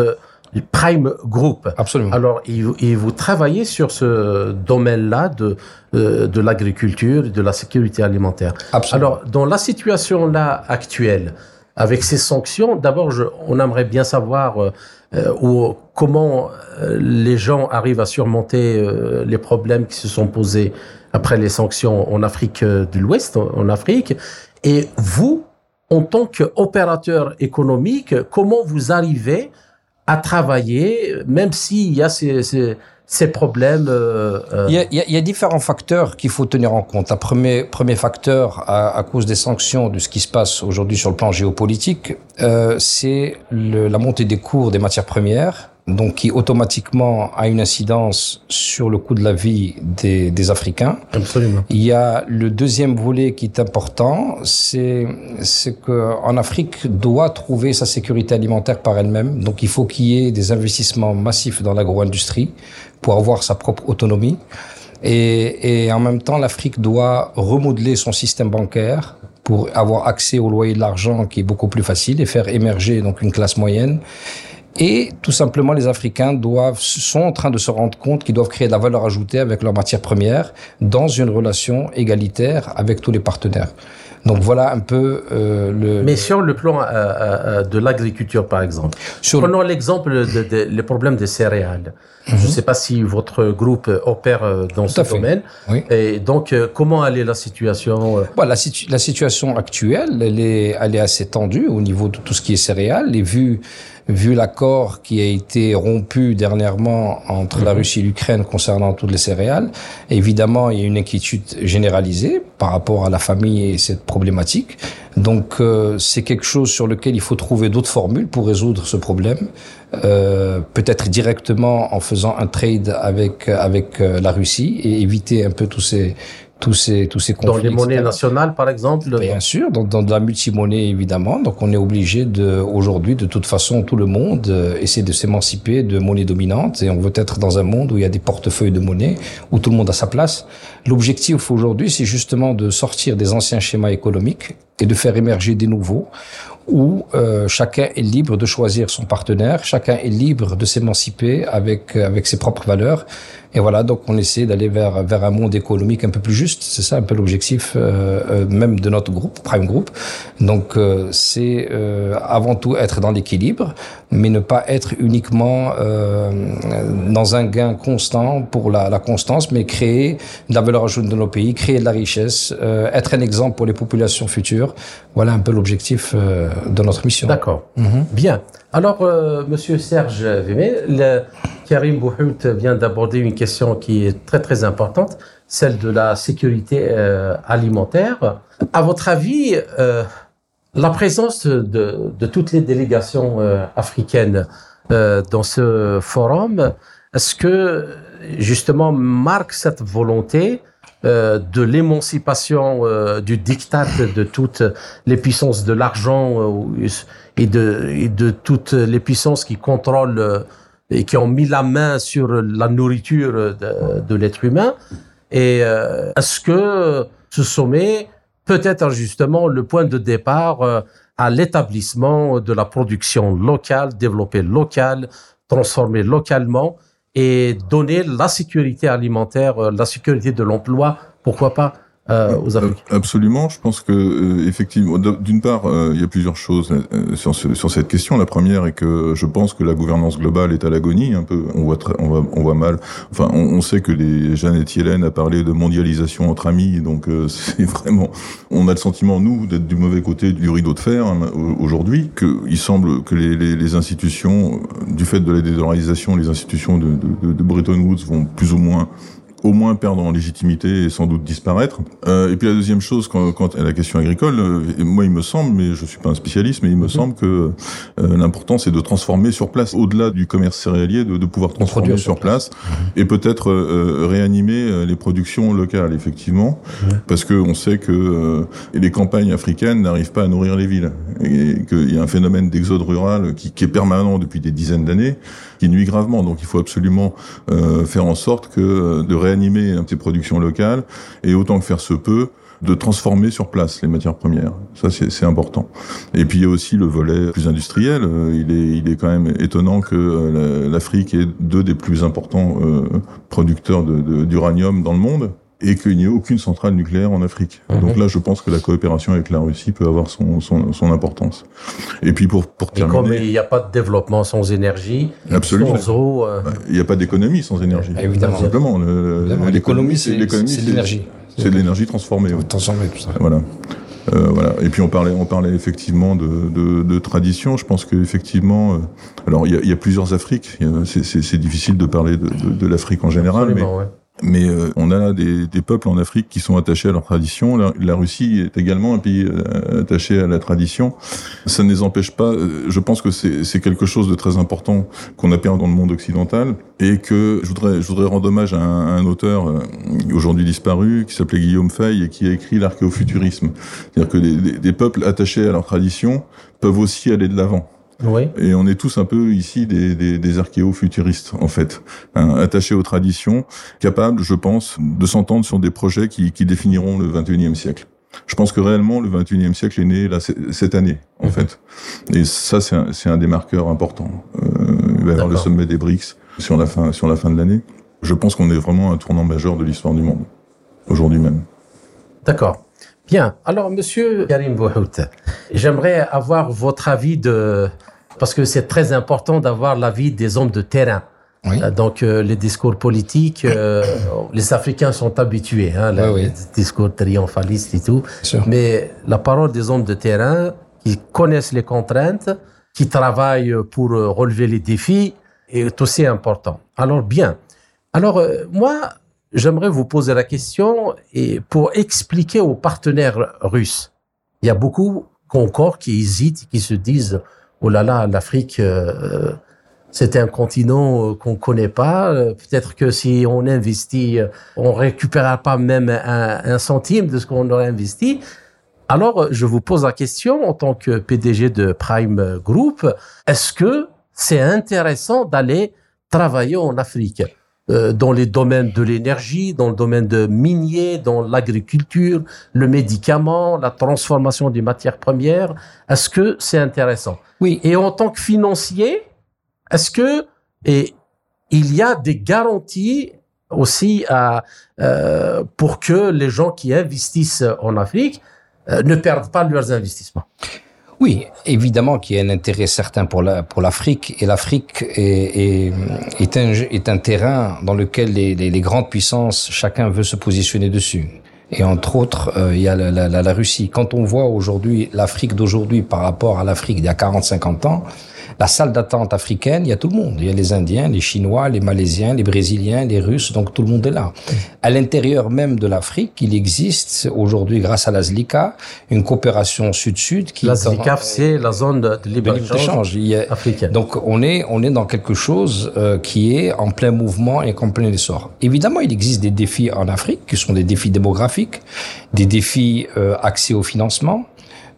Prime Group. Absolument. Alors, et, vous travaillez sur ce domaine-là de, euh, de l'agriculture, de la sécurité alimentaire. Absolument. Alors, dans la situation là actuelle, avec ces sanctions, d'abord, on aimerait bien savoir euh, où, comment euh, les gens arrivent à surmonter euh, les problèmes qui se sont posés après les sanctions en Afrique de l'Ouest, en Afrique. Et vous, en tant qu'opérateur économique, comment vous arrivez à travailler, même s'il y a ces, ces, ces problèmes. Euh, il, y a, il, y a, différents facteurs qu'il faut tenir en compte. Un premier, premier facteur, à, à, cause des sanctions, de ce qui se passe aujourd'hui sur le plan géopolitique, euh, c'est la montée des cours des matières premières donc qui automatiquement a une incidence sur le coût de la vie des, des Africains. Absolument. Il y a le deuxième volet qui est important, c'est c'est que en Afrique doit trouver sa sécurité alimentaire par elle-même. Donc il faut qu'il y ait des investissements massifs dans l'agro-industrie pour avoir sa propre autonomie. Et, et en même temps, l'Afrique doit remodeler son système bancaire pour avoir accès au loyer de l'argent qui est beaucoup plus facile et faire émerger donc une classe moyenne et tout simplement, les Africains doivent, sont en train de se rendre compte qu'ils doivent créer de la valeur ajoutée avec leurs matières premières dans une relation égalitaire avec tous les partenaires. Donc voilà un peu euh, le. Mais sur le plan euh, euh, de l'agriculture, par exemple. Sur Prenons l'exemple des de, de, problèmes des céréales. Mm -hmm. Je ne sais pas si votre groupe opère dans Tout ce domaine. Oui. Et donc, comment allait la situation bon, la, situ la, situation actuelle, elle est, elle est assez tendue au niveau de tout ce qui est céréales. Et vu vu l'accord qui a été rompu dernièrement entre la Russie et l'Ukraine concernant toutes les céréales, évidemment, il y a une inquiétude généralisée par rapport à la famille et cette problématique. Donc, euh, c'est quelque chose sur lequel il faut trouver d'autres formules pour résoudre ce problème. Euh, peut-être directement en faisant un trade avec avec euh, la Russie et éviter un peu tous ces tous ces tous ces conflits. Dans les monnaies etc. nationales, par exemple. Bien sûr, dans, dans de la multimonnaie évidemment. Donc on est obligé de aujourd'hui, de toute façon, tout le monde euh, essaie de s'émanciper de monnaie dominante et on veut être dans un monde où il y a des portefeuilles de monnaie où tout le monde a sa place. L'objectif aujourd'hui, c'est justement de sortir des anciens schémas économiques et de faire émerger des nouveaux où euh, chacun est libre de choisir son partenaire, chacun est libre de s'émanciper avec avec ses propres valeurs et voilà, donc on essaie d'aller vers, vers un monde économique un peu plus juste. C'est ça un peu l'objectif euh, euh, même de notre groupe, Prime Group. Donc euh, c'est euh, avant tout être dans l'équilibre, mais ne pas être uniquement euh, dans un gain constant pour la, la, constance, mais créer de la valeur ajoutée dans nos pays, créer de la richesse, euh, être un exemple pour les populations futures. Voilà un peu l'objectif de notre mission. D'accord. Mm -hmm. Bien. Alors, euh, Monsieur Serge Vémé, le, Karim Bouhout vient d'aborder une question qui est très très importante, celle de la sécurité euh, alimentaire. À votre avis, euh, la présence de, de, toutes les délégations euh, africaines euh, dans ce forum, est-ce que justement marque cette volonté euh, de l'émancipation euh, du diktat de toutes les puissances de l'argent et de, et de toutes les puissances qui contrôlent et qui ont mis la main sur la nourriture de, de l'être humain. Et euh, est-ce que ce sommet peut être justement le point de départ euh, à l'établissement de la production locale, développée locale, transformée localement et donner la sécurité alimentaire, euh, la sécurité de l'emploi, pourquoi pas euh, aux Africains. Absolument, je pense que euh, effectivement, d'une part, euh, il y a plusieurs choses euh, sur, ce, sur cette question. La première est que je pense que la gouvernance globale est à l'agonie. Un peu, on voit, on voit, on voit mal. Enfin, on, on, sait que les Jeannette Yellen a parlé de mondialisation entre amis, donc euh, c'est vraiment. On a le sentiment nous d'être du mauvais côté du rideau de fer hein, aujourd'hui. Que il semble que les, les, les, institutions, du fait de la dédollarisation, les institutions de, de, de Bretton Woods vont plus ou moins au moins perdre en légitimité et sans doute disparaître. Euh, et puis la deuxième chose, quand, quand à la question agricole, euh, moi il me semble, mais je suis pas un spécialiste, mais il me mmh. semble que euh, l'important c'est de transformer sur place, au-delà du commerce céréalier, de, de pouvoir transformer sur place, place mmh. et peut-être euh, réanimer euh, les productions locales, effectivement, mmh. parce que on sait que euh, les campagnes africaines n'arrivent pas à nourrir les villes, et qu'il y a un phénomène d'exode rural qui, qui, est permanent depuis des dizaines d'années, qui nuit gravement. Donc il faut absolument faire en sorte que de réanimer animer ces productions locales et autant que faire se peut, de transformer sur place les matières premières. Ça, c'est important. Et puis, il y a aussi le volet plus industriel. Il est, il est quand même étonnant que l'Afrique est deux des plus importants euh, producteurs d'uranium dans le monde et qu'il n'y ait aucune centrale nucléaire en Afrique. Mmh. Donc là, je pense que la coopération avec la Russie peut avoir son, son, son importance. Et puis pour, pour terminer... Et comme il n'y a pas de développement sans énergie, Absolument. sans eau... Euh... Il n'y a pas d'économie sans énergie. Évidemment. Simplement. L'économie, c'est de l'énergie. C'est de l'énergie transformée. Ouais. Transformée, tout ça. Voilà. Euh, voilà. Et puis on parlait, on parlait effectivement de, de, de tradition. Je pense qu'effectivement, euh, alors il y a, y a, plusieurs Afriques. C'est difficile de parler de, de, de l'Afrique en général, Absolument, mais ouais. Mais euh, on a des, peuples en Afrique qui sont attachés à leur tradition. La, Russie est également un pays euh, attaché à la tradition. Ça ne les empêche pas. Euh, je pense que c'est quelque chose de très important qu'on a perdu dans le monde occidental et que je voudrais, rendre hommage à un, auteur aujourd'hui disparu qui s'appelait Guillaume Fay et qui a écrit l'archéofuturisme. C'est-à-dire que des, des peuples attachés à leur tradition peuvent aussi aller de l'avant. Oui. Et on est tous un peu ici des, des, des archéo-futuristes, en fait, hein, attachés aux traditions, capables, je pense, de s'entendre sur des projets qui, qui définiront le 21e siècle. Je pense que réellement, le 21e siècle est né là, cette année, en mmh. fait. Et ça, c'est un, un, des marqueurs importants. Euh, il va y avoir le sommet des BRICS sur la fin, sur la fin de l'année. Je pense qu'on est vraiment un tournant majeur de l'histoire du monde, aujourd'hui même. D'accord. Bien. Alors, Monsieur Karim Bouhout, j'aimerais avoir votre avis de, parce que c'est très important d'avoir l'avis des hommes de terrain. Oui. Donc, euh, les discours politiques, euh, les Africains sont habitués, hein, oui, oui. les discours triomphalistes et tout. Mais la parole des hommes de terrain qui connaissent les contraintes, qui travaillent pour relever les défis, est aussi important. Alors, bien. Alors, euh, moi, j'aimerais vous poser la question et pour expliquer aux partenaires russes. Il y a beaucoup encore qui hésitent, qui se disent oh là là, l'Afrique, euh, c'est un continent euh, qu'on connaît pas. Peut-être que si on investit, on récupérera pas même un, un centime de ce qu'on aurait investi. Alors, je vous pose la question en tant que PDG de Prime Group, est-ce que c'est intéressant d'aller travailler en Afrique? euh, dans les domaines de l'énergie, dans le domaine de minier, dans l'agriculture, le médicament, la transformation des matières premières. Est-ce que c'est intéressant? Oui. Et en tant que financier, est-ce que et il y a des garanties aussi à, euh, pour que les gens qui investissent en Afrique euh, ne perdent pas leurs investissements? Oui, évidemment qu'il y a un intérêt certain pour la, pour l'Afrique et l'Afrique est, est, est, un, est un terrain dans lequel les, les, les, grandes puissances, chacun veut se positionner dessus. Et entre autres, euh, il y a la, la, la, Russie. Quand on voit aujourd'hui l'Afrique d'aujourd'hui par rapport à l'Afrique d'il y a 40-50 ans, la salle d'attente africaine, il y a tout le monde. Il y a les Indiens, les Chinois, les Malaisiens, les Brésiliens, les Russes, donc tout le monde est là. À l'intérieur même de l'Afrique, il existe aujourd'hui, grâce à la ZLICA, une coopération sud-sud qui... La ZLICA, c'est la zone de libre-échange africaine. Donc on est, on est dans quelque chose euh, qui est en plein mouvement et en plein essor. Évidemment, il existe des défis en Afrique, qui sont des défis démographiques, des défis euh, accès au financement,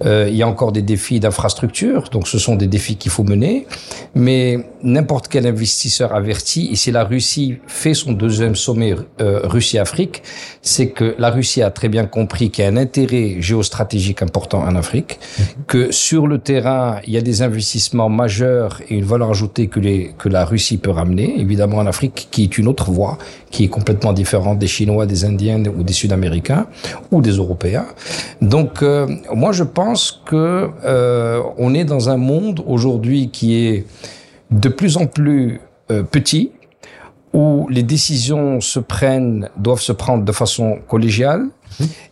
il y a encore des défis d'infrastructure, donc ce sont des défis qu'il faut mener. Mais n'importe quel investisseur averti, et si la Russie fait son deuxième sommet euh, Russie-Afrique, c'est que la Russie a très bien compris qu'il y a un intérêt géostratégique important en Afrique, que sur le terrain, il y a des investissements majeurs et une valeur ajoutée que, les, que la Russie peut ramener, évidemment en Afrique, qui est une autre voie, qui est complètement différente des Chinois, des Indiens ou des Sud-Américains ou des Européens. Donc, euh, moi, je pense que euh, on est dans un monde aujourd'hui qui est de plus en plus euh, petit, où les décisions se prennent, doivent se prendre de façon collégiale,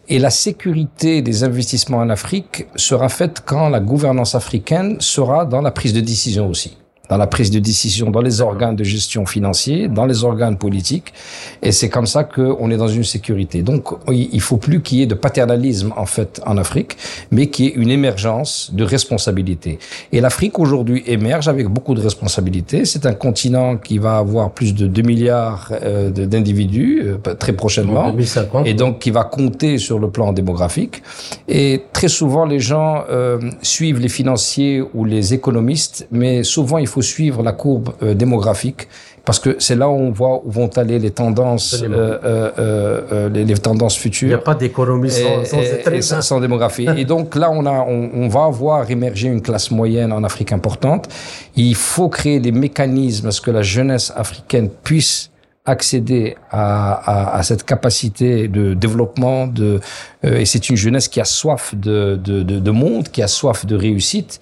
et la sécurité des investissements en Afrique sera faite quand la gouvernance africaine sera dans la prise de décision aussi dans la prise de décision, dans les organes de gestion financiers, dans les organes politiques. Et c'est comme ça qu'on est dans une sécurité. Donc, il faut plus qu'il y ait de paternalisme, en fait, en Afrique, mais qu'il y ait une émergence de responsabilité. Et l'Afrique, aujourd'hui, émerge avec beaucoup de responsabilités. C'est un continent qui va avoir plus de 2 milliards euh, d'individus, euh, très prochainement. 2050. Et donc, qui va compter sur le plan démographique. Et très souvent, les gens euh, suivent les financiers ou les économistes, mais souvent, il faut faut suivre la courbe euh, démographique parce que c'est là où on voit où vont aller les tendances, euh, euh, euh, les, les, tendances futures. Il n'y a pas d'économie sans, sans, et, sans, sans, démographie. et donc là, on, a, on, on, va voir émerger une classe moyenne en Afrique importante. Il faut créer des mécanismes à ce que la jeunesse africaine puisse accéder à, à, à, cette capacité de développement de euh, et c'est une jeunesse qui a soif de, de, de, de, monde, qui a soif de réussite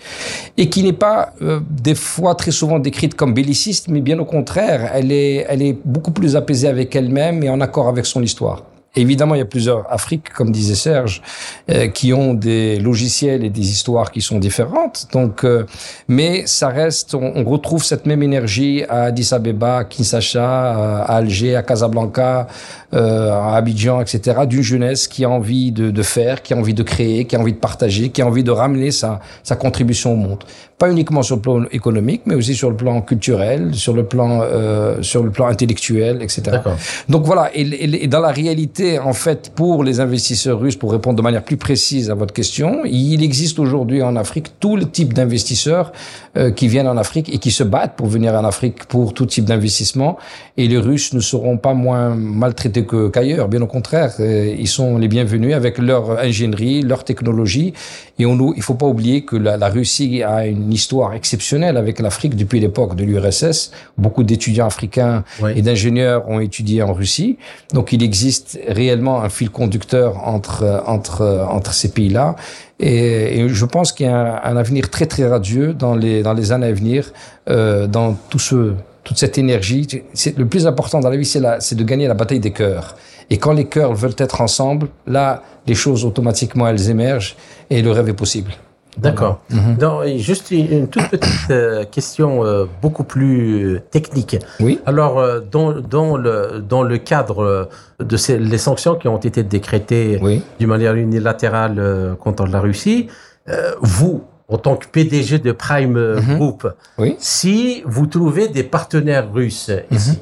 et qui n'est pas euh, des fois très souvent décrite comme belliciste, mais bien au contraire, elle est elle est beaucoup plus apaisée avec elle-même et en accord avec son histoire. Évidemment, il y a plusieurs Afriques, comme disait Serge, euh, qui ont des logiciels et des histoires qui sont différentes. Donc, euh, mais ça reste, on, on, retrouve cette même énergie à Addis Abeba, à Kinshasa, à Alger, à Casablanca, euh, à Abidjan, etc. D'une jeunesse qui a envie de, de, faire, qui a envie de créer, qui a envie de partager, qui a envie de ramener sa, sa contribution au monde. Pas uniquement sur le plan économique, mais aussi sur le plan culturel, sur le plan, euh, sur le plan intellectuel, etc. Donc voilà. Et, et, et dans la réalité en fait, pour les investisseurs russes, pour répondre de manière plus précise à votre question, il existe aujourd'hui en Afrique tout le type d'investisseurs euh, qui viennent en Afrique et qui se battent pour venir en Afrique pour tout type d'investissement. Et les Russes ne seront pas moins maltraités qu'ailleurs. Bien au contraire, euh, ils sont les bienvenus avec leur ingénierie, leur technologie. Et on, il ne faut pas oublier que la, la, Russie a une histoire exceptionnelle avec l'Afrique depuis l'époque de l'URSS. Beaucoup d'étudiants africains oui. et d'ingénieurs ont étudié en Russie. Donc il existe réellement un fil conducteur entre, entre, entre ces pays-là. Et, et, je pense qu'il y a un, un, avenir très très radieux dans les, dans les années à venir, euh, dans tout ce, toute cette énergie. C'est, le plus important dans la vie, c'est, la, c'est de gagner la bataille des cœurs. Et quand les cœurs veulent être ensemble, là, les choses automatiquement, elles émergent et le rêve est possible. D'accord. Mm-hmm. Juste une toute petite euh, question euh, beaucoup plus technique. Oui. Alors, euh, dans, dans, le, dans le cadre de ces, les sanctions qui ont été décrétées oui. d'une manière unilatérale euh, contre la Russie, euh, vous, en tant que PDG de Prime Mhm. Group, Oui. si vous trouvez des partenaires russes ici, Mhm.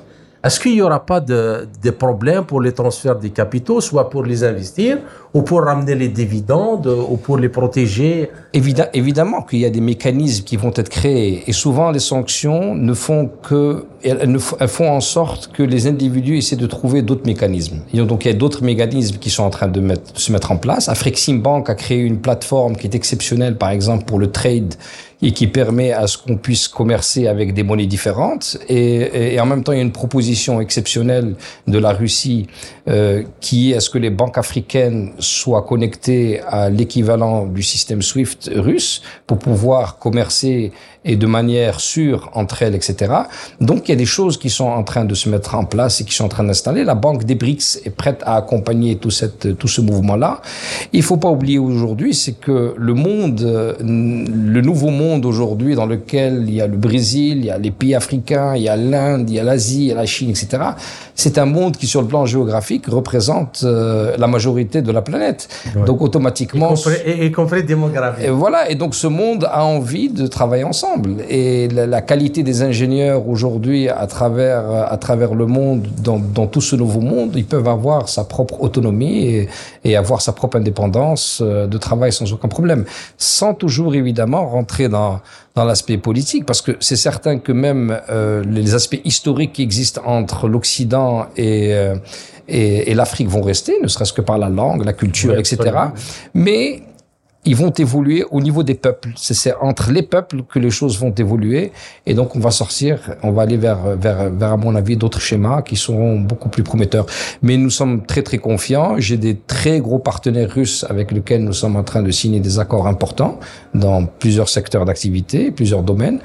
est-ce qu'il n'y aura pas de, de problème pour les transferts des capitaux, soit pour les investir, ou pour ramener les dividendes, ou pour les protéger évidemment qu'il y a des mécanismes qui vont être créés et souvent les sanctions ne font que elles, font en sorte que les individus essaient de trouver d'autres mécanismes. Donc il y a d'autres mécanismes qui sont en train de, se mettre en place. Afrixim Bank a créé une plateforme qui est exceptionnelle, par exemple pour le trade et qui permet à ce qu'on puisse commercer avec des monnaies différentes. Et, et, en même temps, il y a une proposition exceptionnelle de la Russie euh, qui est à ce que les banques africaines soient connectées à l'équivalent du système SWIFT russe pour pouvoir commercer et de manière sûre entre elles, etc. Donc, il y a des choses qui sont en train de se mettre en place et qui sont en train d'installer. La Banque des BRICS est prête à accompagner tout, cette, tout ce mouvement-là. Il faut pas oublier aujourd'hui, c'est que le monde, le nouveau monde aujourd'hui dans lequel il y a le Brésil, il y a les pays africains, il y a l'Inde, il y a l'Asie, il y a la Chine, etc. C'est un monde qui, sur le plan géographique, représente euh, la majorité de la planète. Donc, automatiquement... Y compris, démographique. Et voilà. Et donc, ce monde a envie de travailler ensemble. Et la, qualité des ingénieurs aujourd'hui à travers, à travers le monde, dans, dans, tout ce nouveau monde, ils peuvent avoir sa propre autonomie et, et avoir sa propre indépendance euh, de travail sans aucun problème. Sans toujours évidemment rentrer dans, dans l'aspect politique, parce que c'est certain que même euh, les aspects historiques qui existent entre l'Occident et, euh, et, et l'Afrique vont rester, ne serait-ce que par la langue, la culture, etc. Mais ils vont évoluer au niveau des peuples. C'est entre les peuples que les choses vont évoluer. Et donc, on va sortir, on va aller vers, vers, vers à mon avis, d'autres schémas qui seront beaucoup plus prometteurs. Mais nous sommes très, très confiants. J'ai des très gros partenaires russes avec lesquels nous sommes en train de signer des accords importants dans plusieurs secteurs d'activité, plusieurs domaines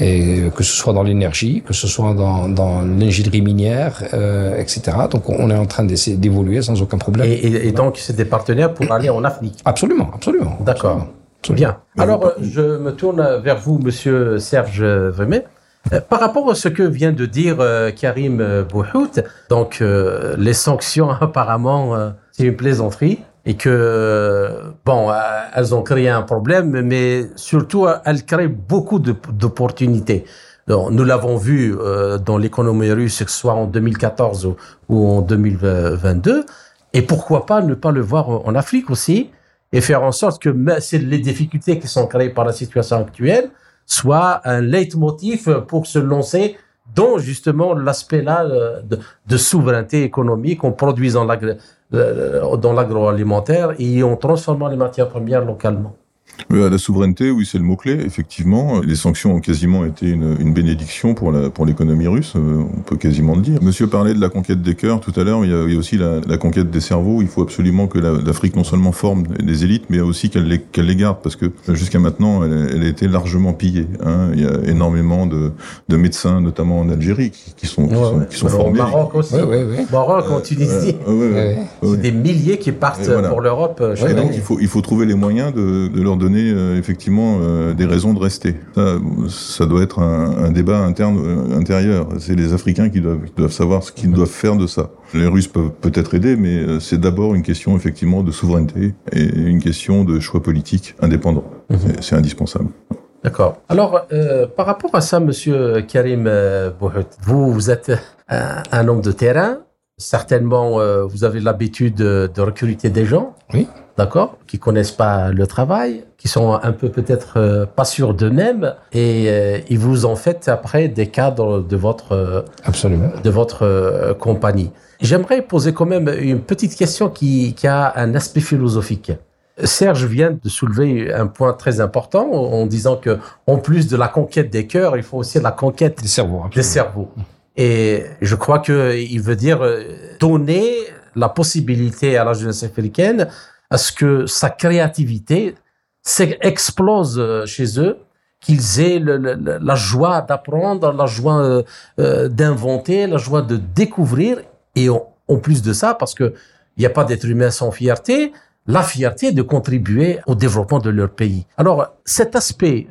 et que ce soit dans l'énergie, que ce soit dans, dans l'ingénierie minière, euh, etc. Donc on est en train d'essayer d'évoluer sans aucun problème. Et, et, donc c'est des partenaires pour aller en Afrique. Absolument, absolument. D'accord. Bien. Alors je me tourne vers vous, Monsieur Serge Vremet. Euh, par rapport à ce que vient de dire euh, Karim Bouhout, donc euh, les sanctions apparemment c'est une plaisanterie et que, bon, euh, elles ont créé un problème, mais surtout, elles créent beaucoup d'opportunités. Nous l'avons vu euh, dans l'économie russe, que ce soit en 2014 ou, en 2022. Et pourquoi pas ne pas le voir en Afrique aussi et faire en sorte que les difficultés qui sont créées par la situation actuelle soient un leitmotiv pour se lancer dans justement l'aspect-là euh, de, souveraineté économique en produisant dans l'agroalimentaire et en transformant les matières premières localement. La souveraineté, oui, c'est le mot-clé, effectivement. Les sanctions ont quasiment été une, une bénédiction pour la, pour l'économie russe, euh, on peut quasiment le dire. Monsieur parlait de la conquête des cœurs tout à l'heure, il, il, y a aussi la, la, conquête des cerveaux. Il faut absolument que l'Afrique non seulement forme des élites, mais aussi qu'elle les, garde, parce que jusqu'à maintenant, elle, elle, a été largement pillée. Hein. Il y a énormément de, de médecins, notamment en Algérie, qui, qui sont, qui sont, qui sont formés. Au Maroc aussi. Ouais, ouais, Maroc, en Tunisie. C'est des milliers qui partent voilà. pour l'Europe. Et donc, il faut, il faut trouver les moyens de, de leur donner euh, effectivement euh, des raisons de rester. Ça, ça doit être un, un débat interne euh, intérieur. C'est les Africains qui doivent, qui doivent savoir ce qu'ils doivent faire de ça. Les Russes peuvent peut-être aider, mais c'est d'abord une question effectivement de souveraineté et une question de choix politique indépendant. Mmh. C'est indispensable. D'accord. Alors, euh, par rapport à ça, Monsieur Karim euh, vous, vous êtes un, un, homme de terrain. Certainement, euh, vous avez l'habitude de, de recruter des gens. Oui d'accord, qui connaissent pas le travail, qui sont un peu peut-être euh, pas sûrs d'eux-mêmes, et euh, ils vous en faites après des cadres de votre euh, absolument de votre compagnie. J'aimerais poser quand même une petite question qui, qui a un aspect philosophique. Serge vient de soulever un point très important en disant que en plus de la conquête des cœurs, il faut aussi la conquête des cerveaux. Absolument. Des cerveaux. Et je crois que il veut dire donner la possibilité à la jeunesse africaine à ce que sa créativité explose euh, chez eux, qu'ils aient la joie d'apprendre, la joie euh, euh, d'inventer, la joie de découvrir, et en, plus de ça, parce que il n'y a pas d'être humain sans fierté, la fierté de contribuer au développement de leur pays. Alors cet aspect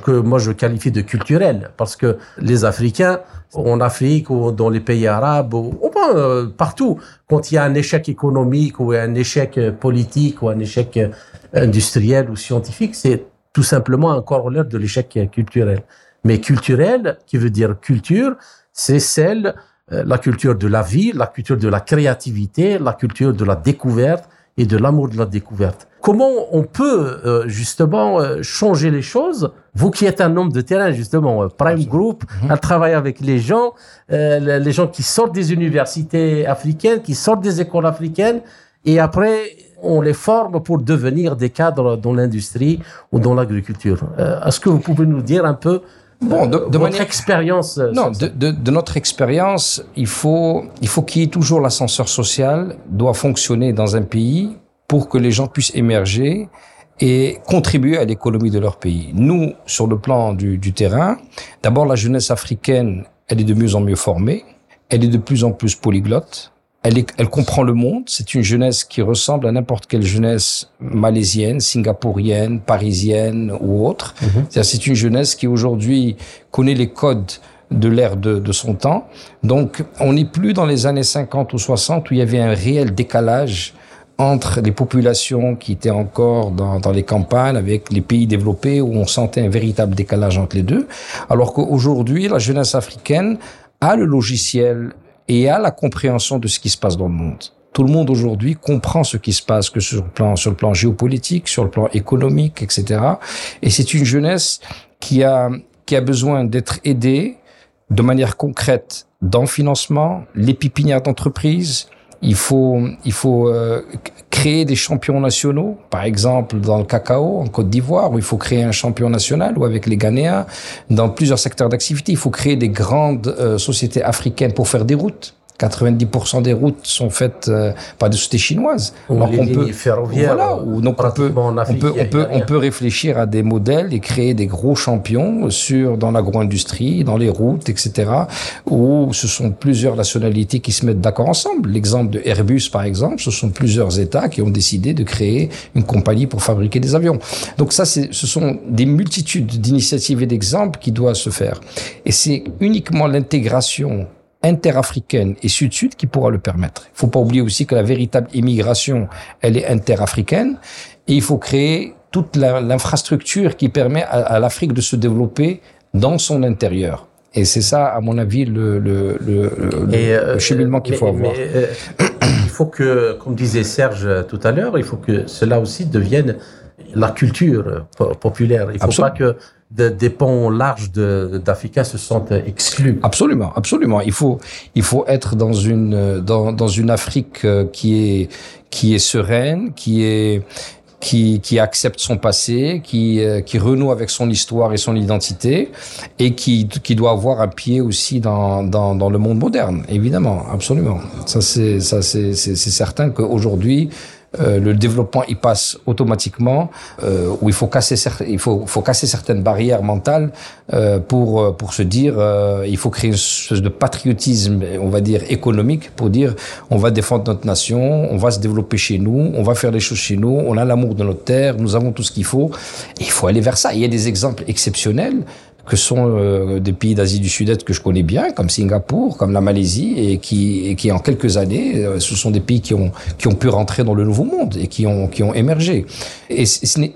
que moi je qualifie de culturel, parce que les Africains en Afrique ou dans les pays arabes ou, euh, partout, quand il y a un échec économique ou un échec politique ou un échec industriel ou scientifique, c'est tout simplement un corollaire de l'échec culturel. Mais culturel, qui veut dire culture, c'est celle, euh, la culture de la vie, la culture de la créativité, la culture de la découverte et de l'amour de la découverte. Comment on peut euh, justement euh, changer les choses? Vous qui êtes un homme de terrain justement, euh, Prime Group, Mhm. à travailler avec les gens, euh, les gens qui sortent des universités africaines, qui sortent des écoles africaines, et après on les forme pour devenir des cadres dans l'industrie ou dans l'agriculture. Euh, Est-ce que vous pouvez nous dire un peu Bon, de- de votre manière- expérience euh, Non, de, de- de notre expérience, il faut, il faut qu'il y ait toujours l'ascenseur social doit fonctionner dans un pays pour que les gens puissent émerger et contribuer à l'économie de leur pays. Nous, sur le plan du, du terrain, d'abord la jeunesse africaine, elle est de mieux en mieux formée, elle est de plus en plus polyglotte, elle, est- elle comprend le monde. C'est une jeunesse qui ressemble à n'importe quelle jeunesse malaisienne, singapourienne, parisienne ou autre. C'est-à-dire, C'est une jeunesse qui aujourd'hui connaît les codes de l'ère de, de son temps. Donc, on n'est plus dans les années 50 ou 60 où il y avait un réel décalage entre les populations qui étaient encore dans, dans les campagnes avec les pays développés où on sentait un véritable décalage entre les deux. Alors qu'aujourd'hui, la jeunesse africaine a le logiciel et a la compréhension de ce qui se passe dans le monde. Tout le monde aujourd'hui comprend ce qui se passe, que sur le plan, sur le plan géopolitique, sur le plan économique, etc. Et c'est une jeunesse qui a, qui a besoin d'être aidée de manière concrète dans le financement, les pépinières d'entreprise. Il faut, il faut euh, créer des champions nationaux, par exemple dans le cacao en Côte d'Ivoire, où il faut créer un champion national, ou avec les Ghanéens, dans plusieurs secteurs d'activité, il faut créer des grandes euh, sociétés africaines pour faire des routes. 90% des routes sont faites euh, par des sociétés chinoises. Ou Alors les qu'on lignes peut, ferroviaires, voilà, ou donc on peut, on peut, on peut, on réfléchir à des modèles et créer des gros champions sur dans l'agro-industrie, dans les routes, etc. Où ce sont plusieurs nationalités qui se mettent d'accord ensemble. L'exemple de Airbus, par exemple, ce sont plusieurs États qui ont décidé de créer une compagnie pour fabriquer des avions. Donc ça, c'est, ce sont des multitudes d'initiatives et d'exemples qui doivent se faire. Et c'est uniquement l'intégration interafricaine et sud-sud qui pourra le permettre. Il faut pas oublier aussi que la véritable immigration, elle est interafricaine et il faut créer toute l'infrastructure qui permet à, à l'Afrique de se développer dans son intérieur. Et c'est ça, à mon avis, le, le, le, le- Et, le euh, cheminement qu'il faut avoir. mais, euh, il faut que, comme disait Serge tout à l'heure, il faut que cela aussi devienne la culture po- populaire. Il ne faut Absolument. pas que de- des pans larges d'Africains se sentent exclus. Absolument, absolument. Il faut, il faut être dans une, dans, dans une Afrique euh, qui est, qui est sereine, qui est, qui, qui accepte son passé, qui, euh, qui renoue avec son histoire et son identité, et qui, qui doit avoir un pied aussi dans, dans, dans le monde moderne, évidemment, absolument. Ça c'est certain qu'aujourd'hui, euh, le développement il passe automatiquement euh, où il faut casser il faut, faut casser certaines barrières mentales euh, pour euh, pour se dire euh, il faut créer une espèce de patriotisme on va dire économique pour dire on va défendre notre nation on va se développer chez nous on va faire les choses chez nous on a l'amour de notre terre nous avons tout ce qu'il faut. Et il faut aller vers ça. Il y a des exemples exceptionnels que sont euh, des pays d'Asie du Sud-Est que je connais bien, comme Singapour, comme la Malaisie, et qui, et qui en quelques années, euh, ce sont des pays qui ont, qui ont pu rentrer dans le nouveau monde et qui ont, qui ont émergé. Et,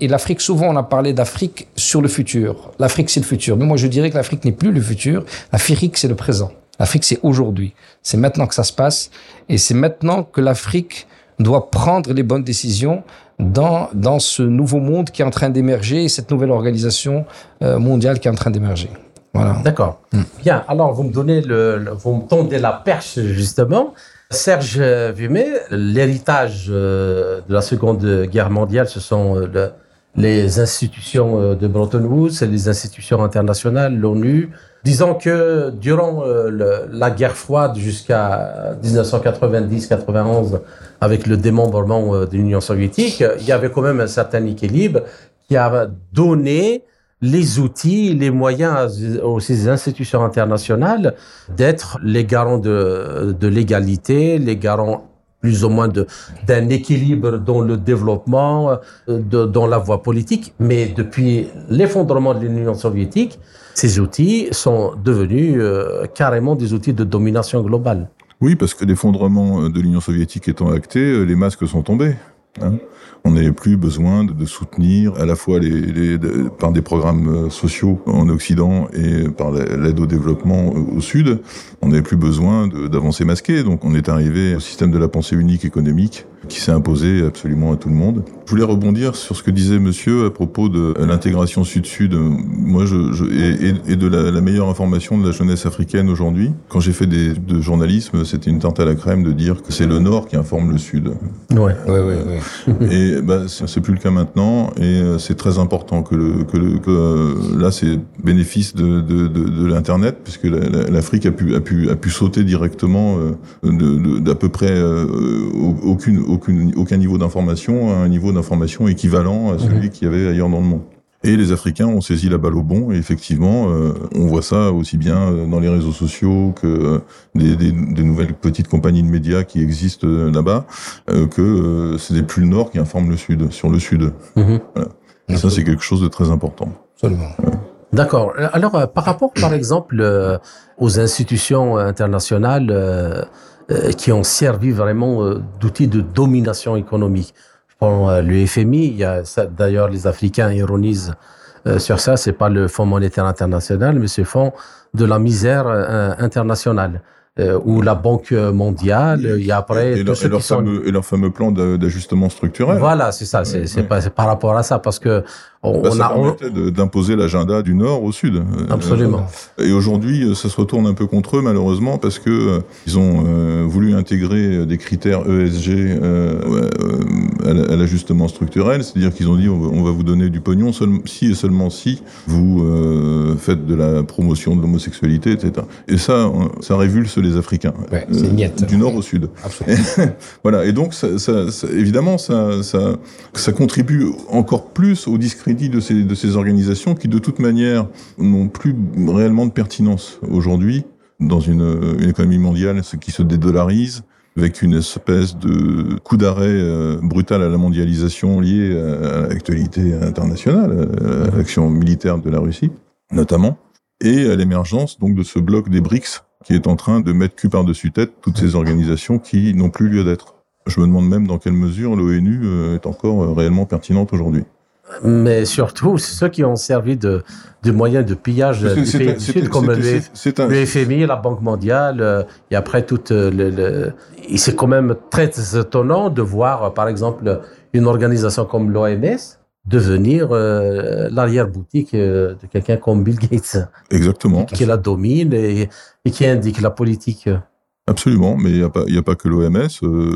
et l'Afrique, souvent on a parlé d'Afrique sur le futur. L'Afrique c'est le futur. Mais moi je dirais que l'Afrique n'est plus le futur. L'Afrique c'est le présent. L'Afrique c'est aujourd'hui. C'est maintenant que ça se passe. Et c'est maintenant que l'Afrique doit prendre les bonnes décisions dans, dans ce nouveau monde qui est en train d'émerger et cette nouvelle organisation euh, mondiale qui est en train d'émerger. Voilà. D'accord. Bien. Alors, vous me donnez le, le- vous me tendez la perche justement. Serge Vumet, l'héritage euh, de la Seconde Guerre mondiale, ce sont euh, le- les institutions de Bretton Woods, les institutions internationales, l'ONU. Disons que durant euh, la guerre froide jusqu'à 1990-91, avec le démembrement euh, de l'Union soviétique, euh, il y avait quand même un certain équilibre qui a donné les outils, les moyens aux ces institutions internationales d'être les garants de, l'égalité, les garants plus ou moins d'un équilibre dans le développement, dans la voie politique. Mais depuis l'effondrement de l'Union soviétique, ces outils sont devenus euh, carrément des outils de domination globale. Oui, parce que l'effondrement euh, de l'Union soviétique étant acté, euh, les masques sont tombés. Hein. On n'avait plus besoin de, soutenir à la fois par des programmes sociaux en Occident et par l'aide au développement au Sud. On n'avait plus besoin d'avancer masqué. Donc on est arrivé au système de la pensée unique économique qui s'est imposé absolument à tout le monde. Je voulais rebondir sur ce que disait monsieur à propos de l'intégration sud-sud moi je, je et, de la, meilleure information de la jeunesse africaine aujourd'hui. Quand j'ai fait des, de journalisme, c'était une tarte à la crème de dire que c'est le nord qui informe le sud. Ouais, ouais, ouais. ouais. et bah, c'est plus le cas maintenant et euh, c'est très important que, le, que, le, que euh, là c'est bénéfice de, de, de, de l'internet puisque l'Afrique a pu, a, pu, a pu sauter directement euh, d'à peu près euh, aucune aucun niveau d'information à un niveau d'information équivalent à celui qu'il y avait ailleurs dans le monde. Et les Africains ont saisi la balle au bon. Et effectivement, euh, on voit ça aussi bien dans les réseaux sociaux que euh, des, des, des, nouvelles petites compagnies de médias qui existent euh, là-bas, euh, que c'est plus le Nord qui informe le Sud, sur le Sud. Mhm. Voilà. Et ça, c'est quelque chose de très important. Absolument. D'accord. Alors, par rapport, par exemple, aux institutions internationales, euh, qui ont servi vraiment euh, d'outils de domination économique. Je prends euh, le FMI, d'ailleurs les Africains ironisent sur ça, c'est pas le Fonds monétaire international, mais le Fonds de la misère internationale euh, ou la Banque mondiale, il y a après et, leur, et leur, fameux, et leur fameux plan d'ajustement structurel. Voilà, c'est ça, c'est ouais. pas par rapport à ça, parce que on, bah, ça on a d'imposer l'agenda du nord au sud. Absolument. Et aujourd'hui, ça se retourne un peu contre eux malheureusement parce que euh, ils ont euh, voulu intégrer des critères ESG euh, à l'ajustement structurel, c'est-à-dire qu'ils ont dit on va, vous donner du pognon si et seulement si vous faites de la promotion de l'homosexualité, etc. Et ça, ça révulse les Africains. Ouais, euh, du nord au sud. voilà. Et donc, ça, ça, ça, évidemment, ça, ça, ça contribue encore plus au discrédit de ces, de ces organisations qui, de toute manière, n'ont plus réellement de pertinence aujourd'hui dans une, une économie mondiale, ce qui se dédollarise avec une espèce de coup d'arrêt euh, brutal à la mondialisation lié à, l'actualité internationale, à l'action militaire de la Russie, notamment, et à l'émergence donc de ce bloc des BRICS qui est en train de mettre cul par-dessus tête toutes ces organisations qui n'ont plus lieu d'être. Je me demande même dans quelle mesure l'ONU euh, est encore euh, réellement pertinente aujourd'hui. Mais surtout, ceux qui ont servi de, de moyens de pillage du pays du Sud, comme le, le, FMI, la Banque mondiale, euh, et après tout le... le c'est quand même très étonnant de voir, par exemple, une organisation comme l'OMS, devenir euh, l'arrière-boutique euh, de quelqu'un comme Bill Gates. Exactement. Qui, la domine et, et, qui indique la politique. Absolument, mais il n'y a, pas, a pas que l'OMS. Euh,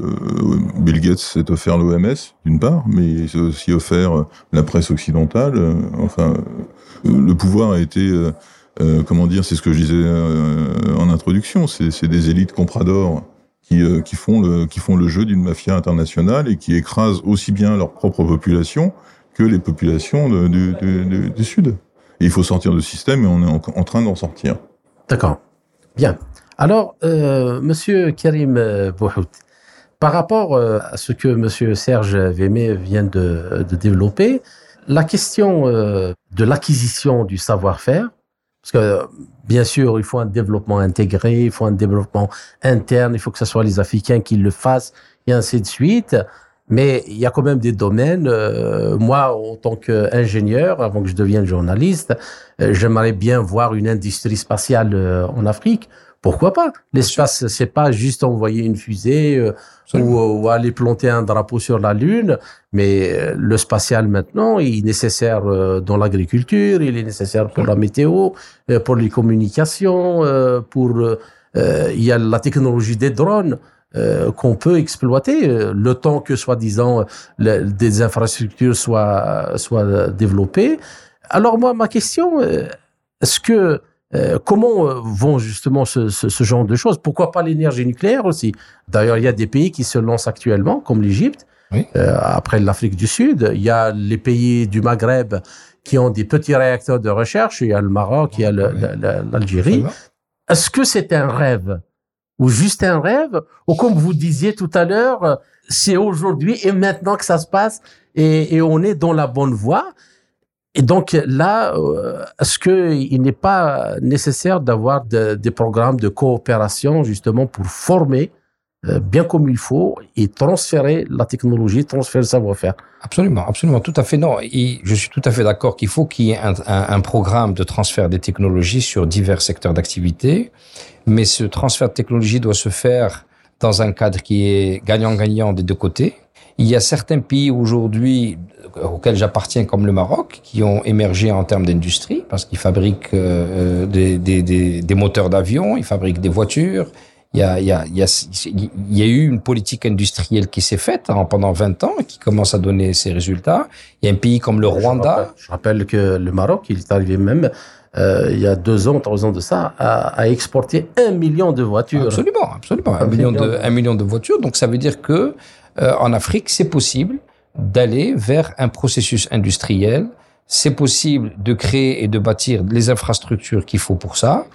Bill Gates s'est offert l'OMS, d'une part, mais il s'est aussi offert la presse occidentale. enfin, le pouvoir a été... comment dire, c'est ce que je disais en introduction, c'est des élites compradors qui, qui, font le, qui font le jeu d'une mafia internationale et qui écrasent aussi bien leur propre population que les populations du, Sud. Il faut sortir de ce système et on est en, train d'en sortir. D'accord. Bien. Alors, euh, Monsieur Karim euh, Bouhout, par rapport euh, à ce que Monsieur Serge Vémé vient de, de développer, la question euh, de l'acquisition du savoir-faire, parce que bien sûr, il faut un développement intégré, il faut un développement interne, il faut que ce soit les Africains qui le fassent, et ainsi de suite. Mais il y a quand même des domaines. Euh, moi, en tant qu'ingénieur, avant que je devienne journaliste, euh, j'aimerais bien voir une industrie spatiale euh, en Afrique. Pourquoi pas? L'espace, c'est pas juste envoyer une fusée ou, ou, aller planter un drapeau sur la Lune, mais le spatial maintenant, il est nécessaire dans l'agriculture, il est nécessaire pour la météo, pour les communications, pour il y a la technologie des drones. Euh, qu'on peut exploiter euh, le temps que soi-disant des infrastructures soient soient développées. Alors moi ma question euh, est-ce que comment vont justement ce, ce, ce, genre de choses? Pourquoi pas l'énergie nucléaire aussi? D'ailleurs, il y a des pays qui se lancent actuellement, comme l'Égypte, oui. après l'Afrique du Sud. Il y a les pays du Maghreb qui ont des petits réacteurs de recherche. Il y a le Maroc, il y a l'Algérie. Est-ce que c'est un rêve ou juste un rêve, ou comme vous disiez tout à l'heure, c'est aujourd'hui et maintenant que ça se passe et, on est dans la bonne voie. Et donc là, euh, est-ce qu'il n'est pas nécessaire d'avoir de, des programmes de coopération justement pour former bien comme il faut et transférer la technologie, transférer le savoir-faire. Absolument, absolument, tout à fait. Non, et je suis tout à fait d'accord qu'il faut qu'il y ait un, programme de transfert des technologies sur divers secteurs d'activité, mais ce transfert de technologie doit se faire dans un cadre qui est gagnant-gagnant des deux côtés. Il y a certains pays aujourd'hui auxquels j'appartiens, comme le Maroc, qui ont émergé en termes d'industrie, parce qu'ils fabriquent euh, des, des, moteurs d'avion, ils fabriquent des voitures, il y a, il y a, il y a, il y a eu une politique industrielle qui s'est faite hein, pendant 20 ans et qui commence à donner ses résultats. Il y a un pays comme le Rwanda. Je rappelle, que le Maroc, il est arrivé même euh, il y a deux ans, trois ans de ça, à, à, exporter un million de voitures. Absolument, absolument. Un, un million, million, de, un million de voitures. Donc ça veut dire que euh, en Afrique, c'est possible d'aller vers un processus industriel c'est possible de créer et de bâtir les infrastructures qu'il faut pour ça.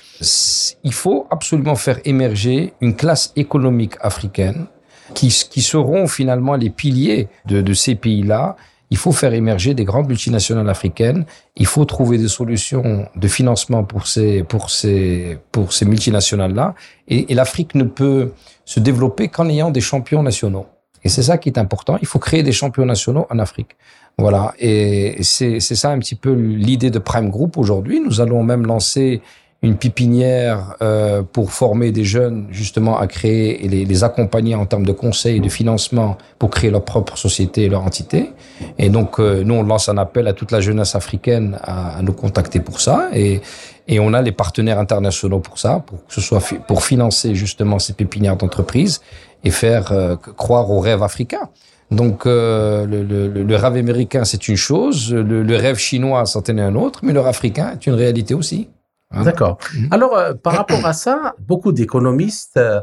Il faut absolument faire émerger une classe économique africaine qui, qui seront finalement les piliers de, de ces pays-là. Il faut faire émerger des grandes multinationales africaines. Il faut trouver des solutions de financement pour ces, pour ces, pour ces multinationales-là. Et, et l'Afrique ne peut se développer qu'en ayant des champions nationaux. Et c'est ça qui est important. Il faut créer des champions nationaux en Afrique. Voilà, et c'est ça un petit peu l'idée de Prime Group aujourd'hui. Nous allons même lancer une pépinière euh, pour former des jeunes justement à créer et les, accompagner en termes de conseils et de financement pour créer leur propre société et leur entité. Et donc euh, nous on lance un appel à toute la jeunesse africaine à, nous contacter pour ça et et on a les partenaires internationaux pour ça pour que ce soit pour financer justement ces pépinières d'entreprise et faire euh, croire aux rêves africains. Donc euh, le, le, le, rêve américain, c'est une chose, le, le, rêve chinois, c'en est un autre, mais le rêve africain est une réalité aussi. Hein? D'accord. Mm-hmm. Alors, euh, par rapport à ça, beaucoup d'économistes, euh,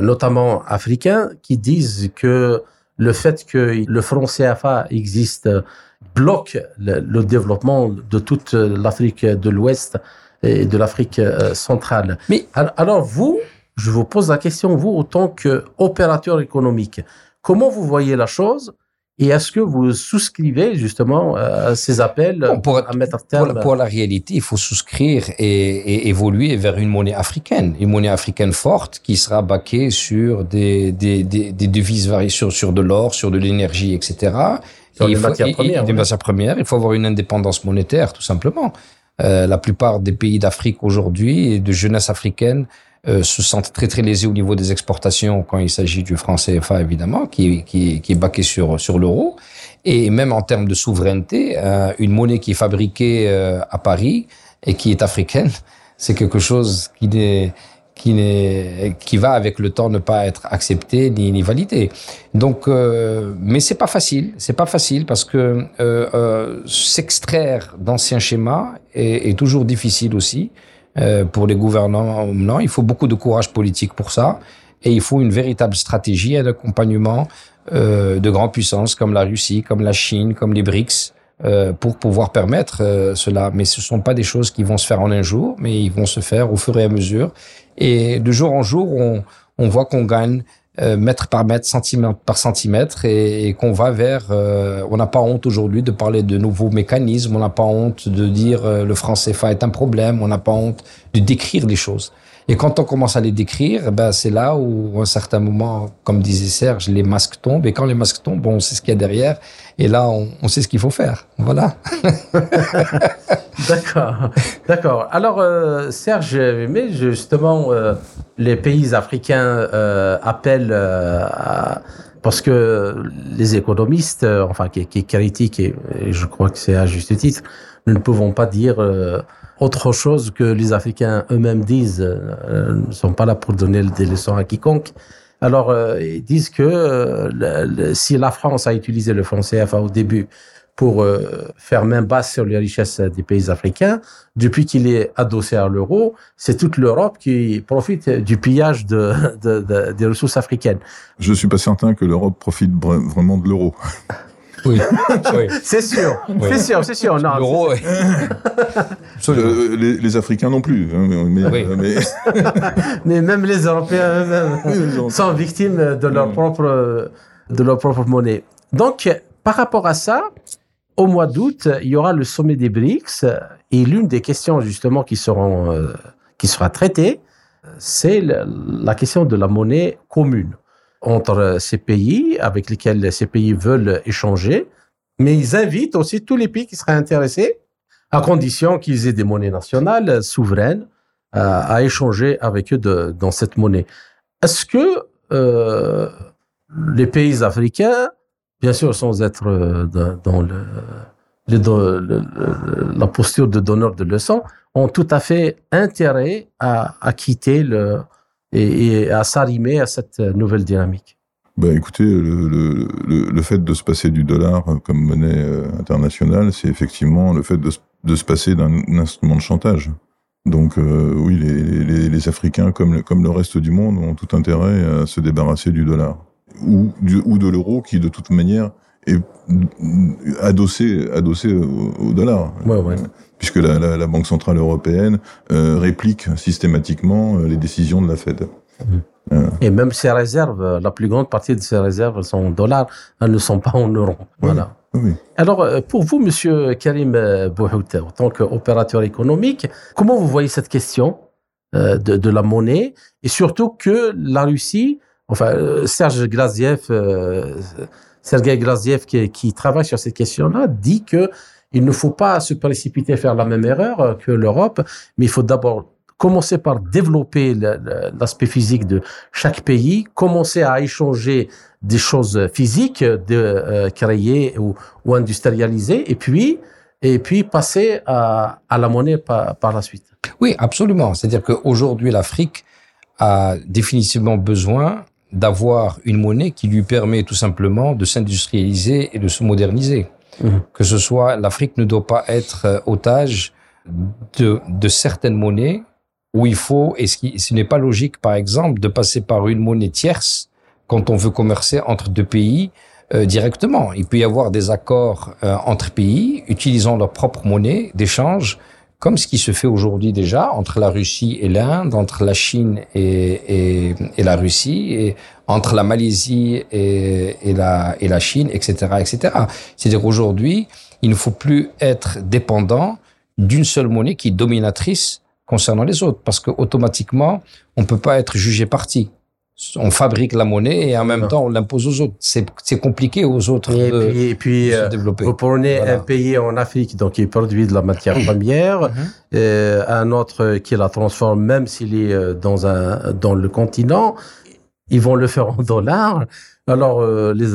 notamment africains, qui disent que le fait que le franc CFA existe bloque le, développement de toute l'Afrique de l'Ouest et de l'Afrique centrale. Mais alors vous, je vous pose la question, vous, autant qu'opérateur économique, Comment vous voyez la chose et est-ce que vous souscrivez justement à ces appels bon, pour, à mettre terme pour, pour, la réalité, il faut souscrire et, et, évoluer vers une monnaie africaine, une monnaie africaine forte qui sera baquée sur des, des, des, des devises variées, sur, sur de l'or, sur de l'énergie, etc. Sur et des matières premières. Des matières premières. Il faut avoir une indépendance monétaire, tout simplement. Euh, la plupart des pays d'Afrique aujourd'hui et de jeunesse africaine euh, se sentent très très lésés au niveau des exportations quand il s'agit du franc CFA évidemment, qui, qui, est baqué sur sur l'euro, et même en termes de souveraineté, euh, une monnaie qui est fabriquée euh, à Paris et qui est africaine, c'est quelque chose qui n'est qui n'est qui va avec le temps ne pas être accepté ni, ni validé. Donc, mais c'est pas facile, c'est pas facile parce que s'extraire d'anciens schémas est, toujours difficile aussi. Euh, pour les gouvernants. Non, il faut beaucoup de courage politique pour ça. Et il faut une véritable stratégie et un accompagnement euh, de grandes puissances comme la Russie, comme la Chine, comme les BRICS, euh, pour pouvoir permettre euh, cela. Mais ce ne sont pas des choses qui vont se faire en un jour, mais ils vont se faire au fur et à mesure. Et de jour en jour, on, on voit qu'on gagne euh, mètre par mètre, centimètre par centimètre, et, et qu'on va vers. Euh, on n'a pas honte aujourd'hui de parler de nouveaux mécanismes. On n'a pas honte de dire euh, le franc CFA est un problème. On n'a pas honte de décrire les choses. Et quand on commence à les décrire, eh ben c'est là où, à un certain moment, comme disait Serge, les masques tombent. Et quand les masques tombent, on sait ce qu'il y a derrière. Et là, on, sait ce qu'il faut faire. Voilà. D'accord. D'accord. Alors, euh, Serge, mais justement, euh, les pays africains euh, appellent à parce que les économistes, enfin, qui, qui critiquent, et, et, je crois que c'est à juste titre, nous ne pouvons pas dire autre chose que les Africains eux-mêmes disent, euh, ne sont pas là pour donner des leçons à quiconque. Alors, euh, ils disent que euh, le, le, si la France a utilisé le franc CFA au début pour euh, faire main basse sur les richesses des pays africains, depuis qu'il est adossé à l'euro, c'est toute l'Europe qui profite du pillage de, de, de, des ressources africaines. Je suis pas certain que l'Europe profite vraiment de l'euro. Oui, oui. c'est sûr, oui. c'est sûr, c'est sûr. L'euro, oui. euh, les, les, Africains non plus. Hein, mais, oui. mais... mais... même les Européens eux-mêmes sont victimes de leur, propre, de leur propre monnaie. Donc, par rapport à ça, au mois d'août, il y aura le sommet des BRICS et l'une des questions justement qui seront euh, qui sera traitée, c'est la question de la monnaie commune. Entre ces pays avec lesquels ces pays veulent échanger, mais ils invitent aussi tous les pays qui seraient intéressés, à condition qu'ils aient des monnaies nationales souveraines à, à échanger avec eux dans cette monnaie. Est-ce que euh, les pays africains, bien sûr sans être euh, dans, la posture de donneur de leçons, ont tout à fait intérêt à quitter le, et, à s'arrimer à cette nouvelle dynamique. Ben, écoutez, le, le, le, fait de se passer du dollar comme monnaie euh, internationale, c'est effectivement le fait de, de se passer d'un instrument de chantage. Donc euh, oui, les, les, Africains, comme le, comme le reste du monde, ont tout intérêt à se débarrasser du dollar ou, du, ou de l'euro, qui de toute manière est adossé, adossé au, au dollar. Ouais, ouais. Puisque la, la, la, Banque centrale européenne euh, réplique systématiquement euh, les décisions de la Fed. Mmh. Et même ces réserves, la plus grande partie de ces réserves sont en dollars, elles ne sont pas en euros. Voilà. Oui. Alors, euh, pour vous, Monsieur Karim Bouhout, en tant qu'opérateur économique, comment vous voyez cette question euh, de, de, la monnaie et surtout que la Russie, enfin, euh, Serge Glaziev, euh, Sergei Glaziev, qui, travaille sur cette question-là, dit que il ne faut pas se précipiter à faire la même erreur que l'Europe, mais il faut d'abord commencer par développer l'aspect physique de chaque pays, commencer à échanger des choses physiques de euh, créer ou, industrialiser, et puis et puis passer à, à la monnaie par, par, la suite. Oui, absolument. C'est-à-dire qu'aujourd'hui, l'Afrique a définitivement besoin d'avoir une monnaie qui lui permet tout simplement de s'industrialiser et de se moderniser. Mmh. Que ce soit, l'Afrique ne doit pas être otage de, de certaines monnaies où il faut, et ce, qui, ce n'est pas logique, par exemple, de passer par une monnaie tierce quand on veut commercer entre deux pays euh, directement. Il peut y avoir des accords euh, entre pays utilisant leur propre monnaie d'échange, comme ce qui se fait aujourd'hui déjà entre la Russie et l'Inde, entre la Chine et, la Russie, entre la Malaisie et, et, la, et la Chine, etc., etc. C'est-à-dire aujourd'hui, il ne faut plus être dépendant d'une seule monnaie qui est dominatrice concernant les autres, parce que automatiquement, on peut pas être jugé parti. On fabrique la monnaie et en même temps on l'impose aux autres. C'est compliqué aux autres et de, puis, et puis, de se euh, développer. Vous prenez voilà. un pays en Afrique donc qui produit de la matière première, mm -hmm. euh, un autre qui la transforme même s'il est euh, dans un dans le continent, ils vont le faire en dollars. Alors euh, les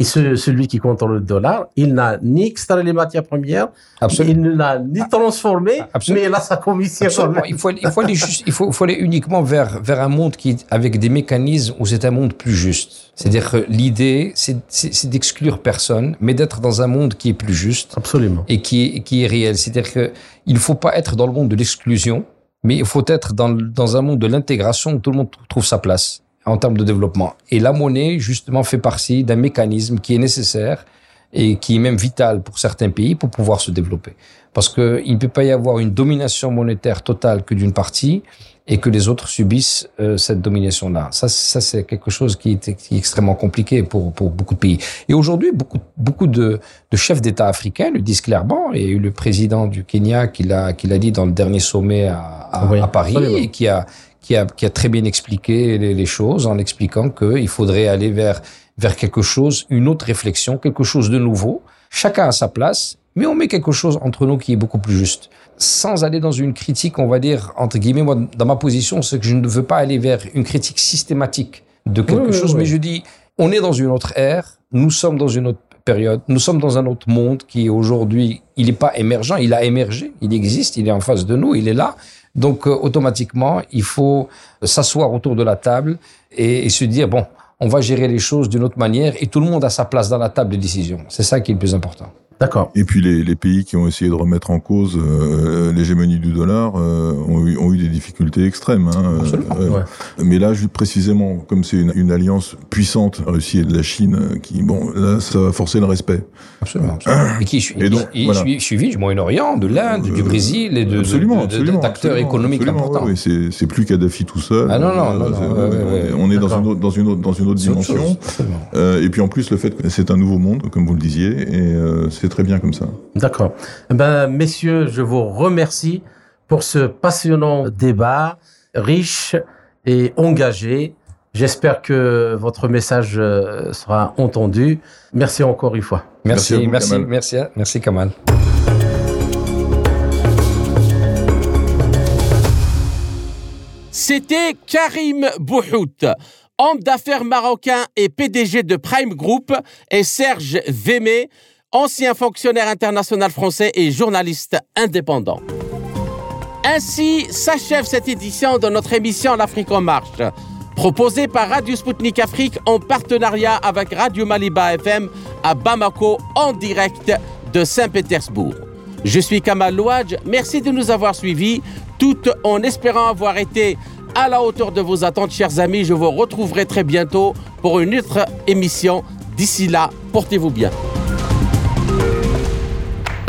et ce, celui qui contrôle le dollar, il n'a ni extrait les matières premières, Absolument. il ne l'a ni transformé, Absolument. mais il a sa commission. Il faut, il faut aller juste, il faut, il faut aller uniquement vers, vers un monde qui, avec des mécanismes où c'est un monde plus juste. C'est-à-dire que l'idée, c'est d'exclure personne, mais d'être dans un monde qui est plus juste. Absolument. Et qui est, qui est réel. C'est-à-dire que il ne faut pas être dans le monde de l'exclusion, mais il faut être dans, dans un monde de l'intégration où tout le monde trouve sa place en termes de développement. Et la monnaie, justement, fait partie d'un mécanisme qui est nécessaire et qui est même vital pour certains pays pour pouvoir se développer. Parce qu'il ne peut pas y avoir une domination monétaire totale que d'une partie et que les autres subissent euh, cette domination-là. Ça, ça c'est quelque chose qui est, qui est, extrêmement compliqué pour, pour beaucoup de pays. Et aujourd'hui, beaucoup, beaucoup de, de chefs d'État africains le disent clairement. Il y a eu le président du Kenya qui l'a, dit dans le dernier sommet à, à, oui, à Paris et qui a, qui a, qui a très bien expliqué les, les choses en expliquant qu'il faudrait aller vers, vers quelque chose, une autre réflexion, quelque chose de nouveau. Chacun a sa place, mais on met quelque chose entre nous qui est beaucoup plus juste. Sans aller dans une critique, on va dire, entre guillemets, moi, dans ma position, c'est que je ne veux pas aller vers une critique systématique de quelque oui, chose, oui, mais je dis, on est dans une autre ère, nous sommes dans une autre nous sommes dans un autre monde qui aujourd'hui, il n'est pas émergent, il a émergé, il existe, il est en face de nous, il est là, donc, euh, automatiquement, il faut s'asseoir autour de la table et, et, se dire, bon, on va gérer les choses d'une autre manière et tout le monde a sa place dans la table de décision. C'est ça qui est le plus important. D'accord. Et puis les, les, pays qui ont essayé de remettre en cause euh, l'hégémonie du dollar euh, ont, eu, ont, eu, des difficultés extrêmes. Hein, Absolument. Euh, ouais. Mais là, précisément, comme c'est une, une, alliance puissante, Russie et de la Chine, qui bon, là, ça va forcer le respect. Absolument. absolument. et qui et donc, et voilà. suivi du Moyen-Orient, de l'Inde, du Brésil et de absolument, d'acteurs économiques absolument, importants. C'est plus Kadhafi tout seul. Ah non non non. non ouais, on est dans une autre dans une autre dans une autre dimension. et puis en plus, le fait que c'est un nouveau monde, comme vous le disiez, et c'est très bien comme ça. D'accord. Ben, messieurs, je vous remercie pour ce passionnant débat, riche et engagé. J'espère que votre message euh, sera entendu. Merci encore une fois. Merci, merci, merci, merci, Kamal. C'était Karim Bouhout, homme d'affaires marocain et PDG de Prime Group, et Serge Vémé, ancien fonctionnaire international français et journaliste indépendant. Ainsi s'achève cette édition de notre émission L'Afrique en marche, proposée par Radio Sputnik Afrique en partenariat avec Radio Maliba FM à Bamako en direct de Saint-Pétersbourg. Je suis Kamal Louadj, merci de nous avoir suivis, tout en espérant avoir été à la hauteur de vos attentes, chers amis. Je vous retrouverai très bientôt pour une autre émission. D'ici là, portez-vous bien.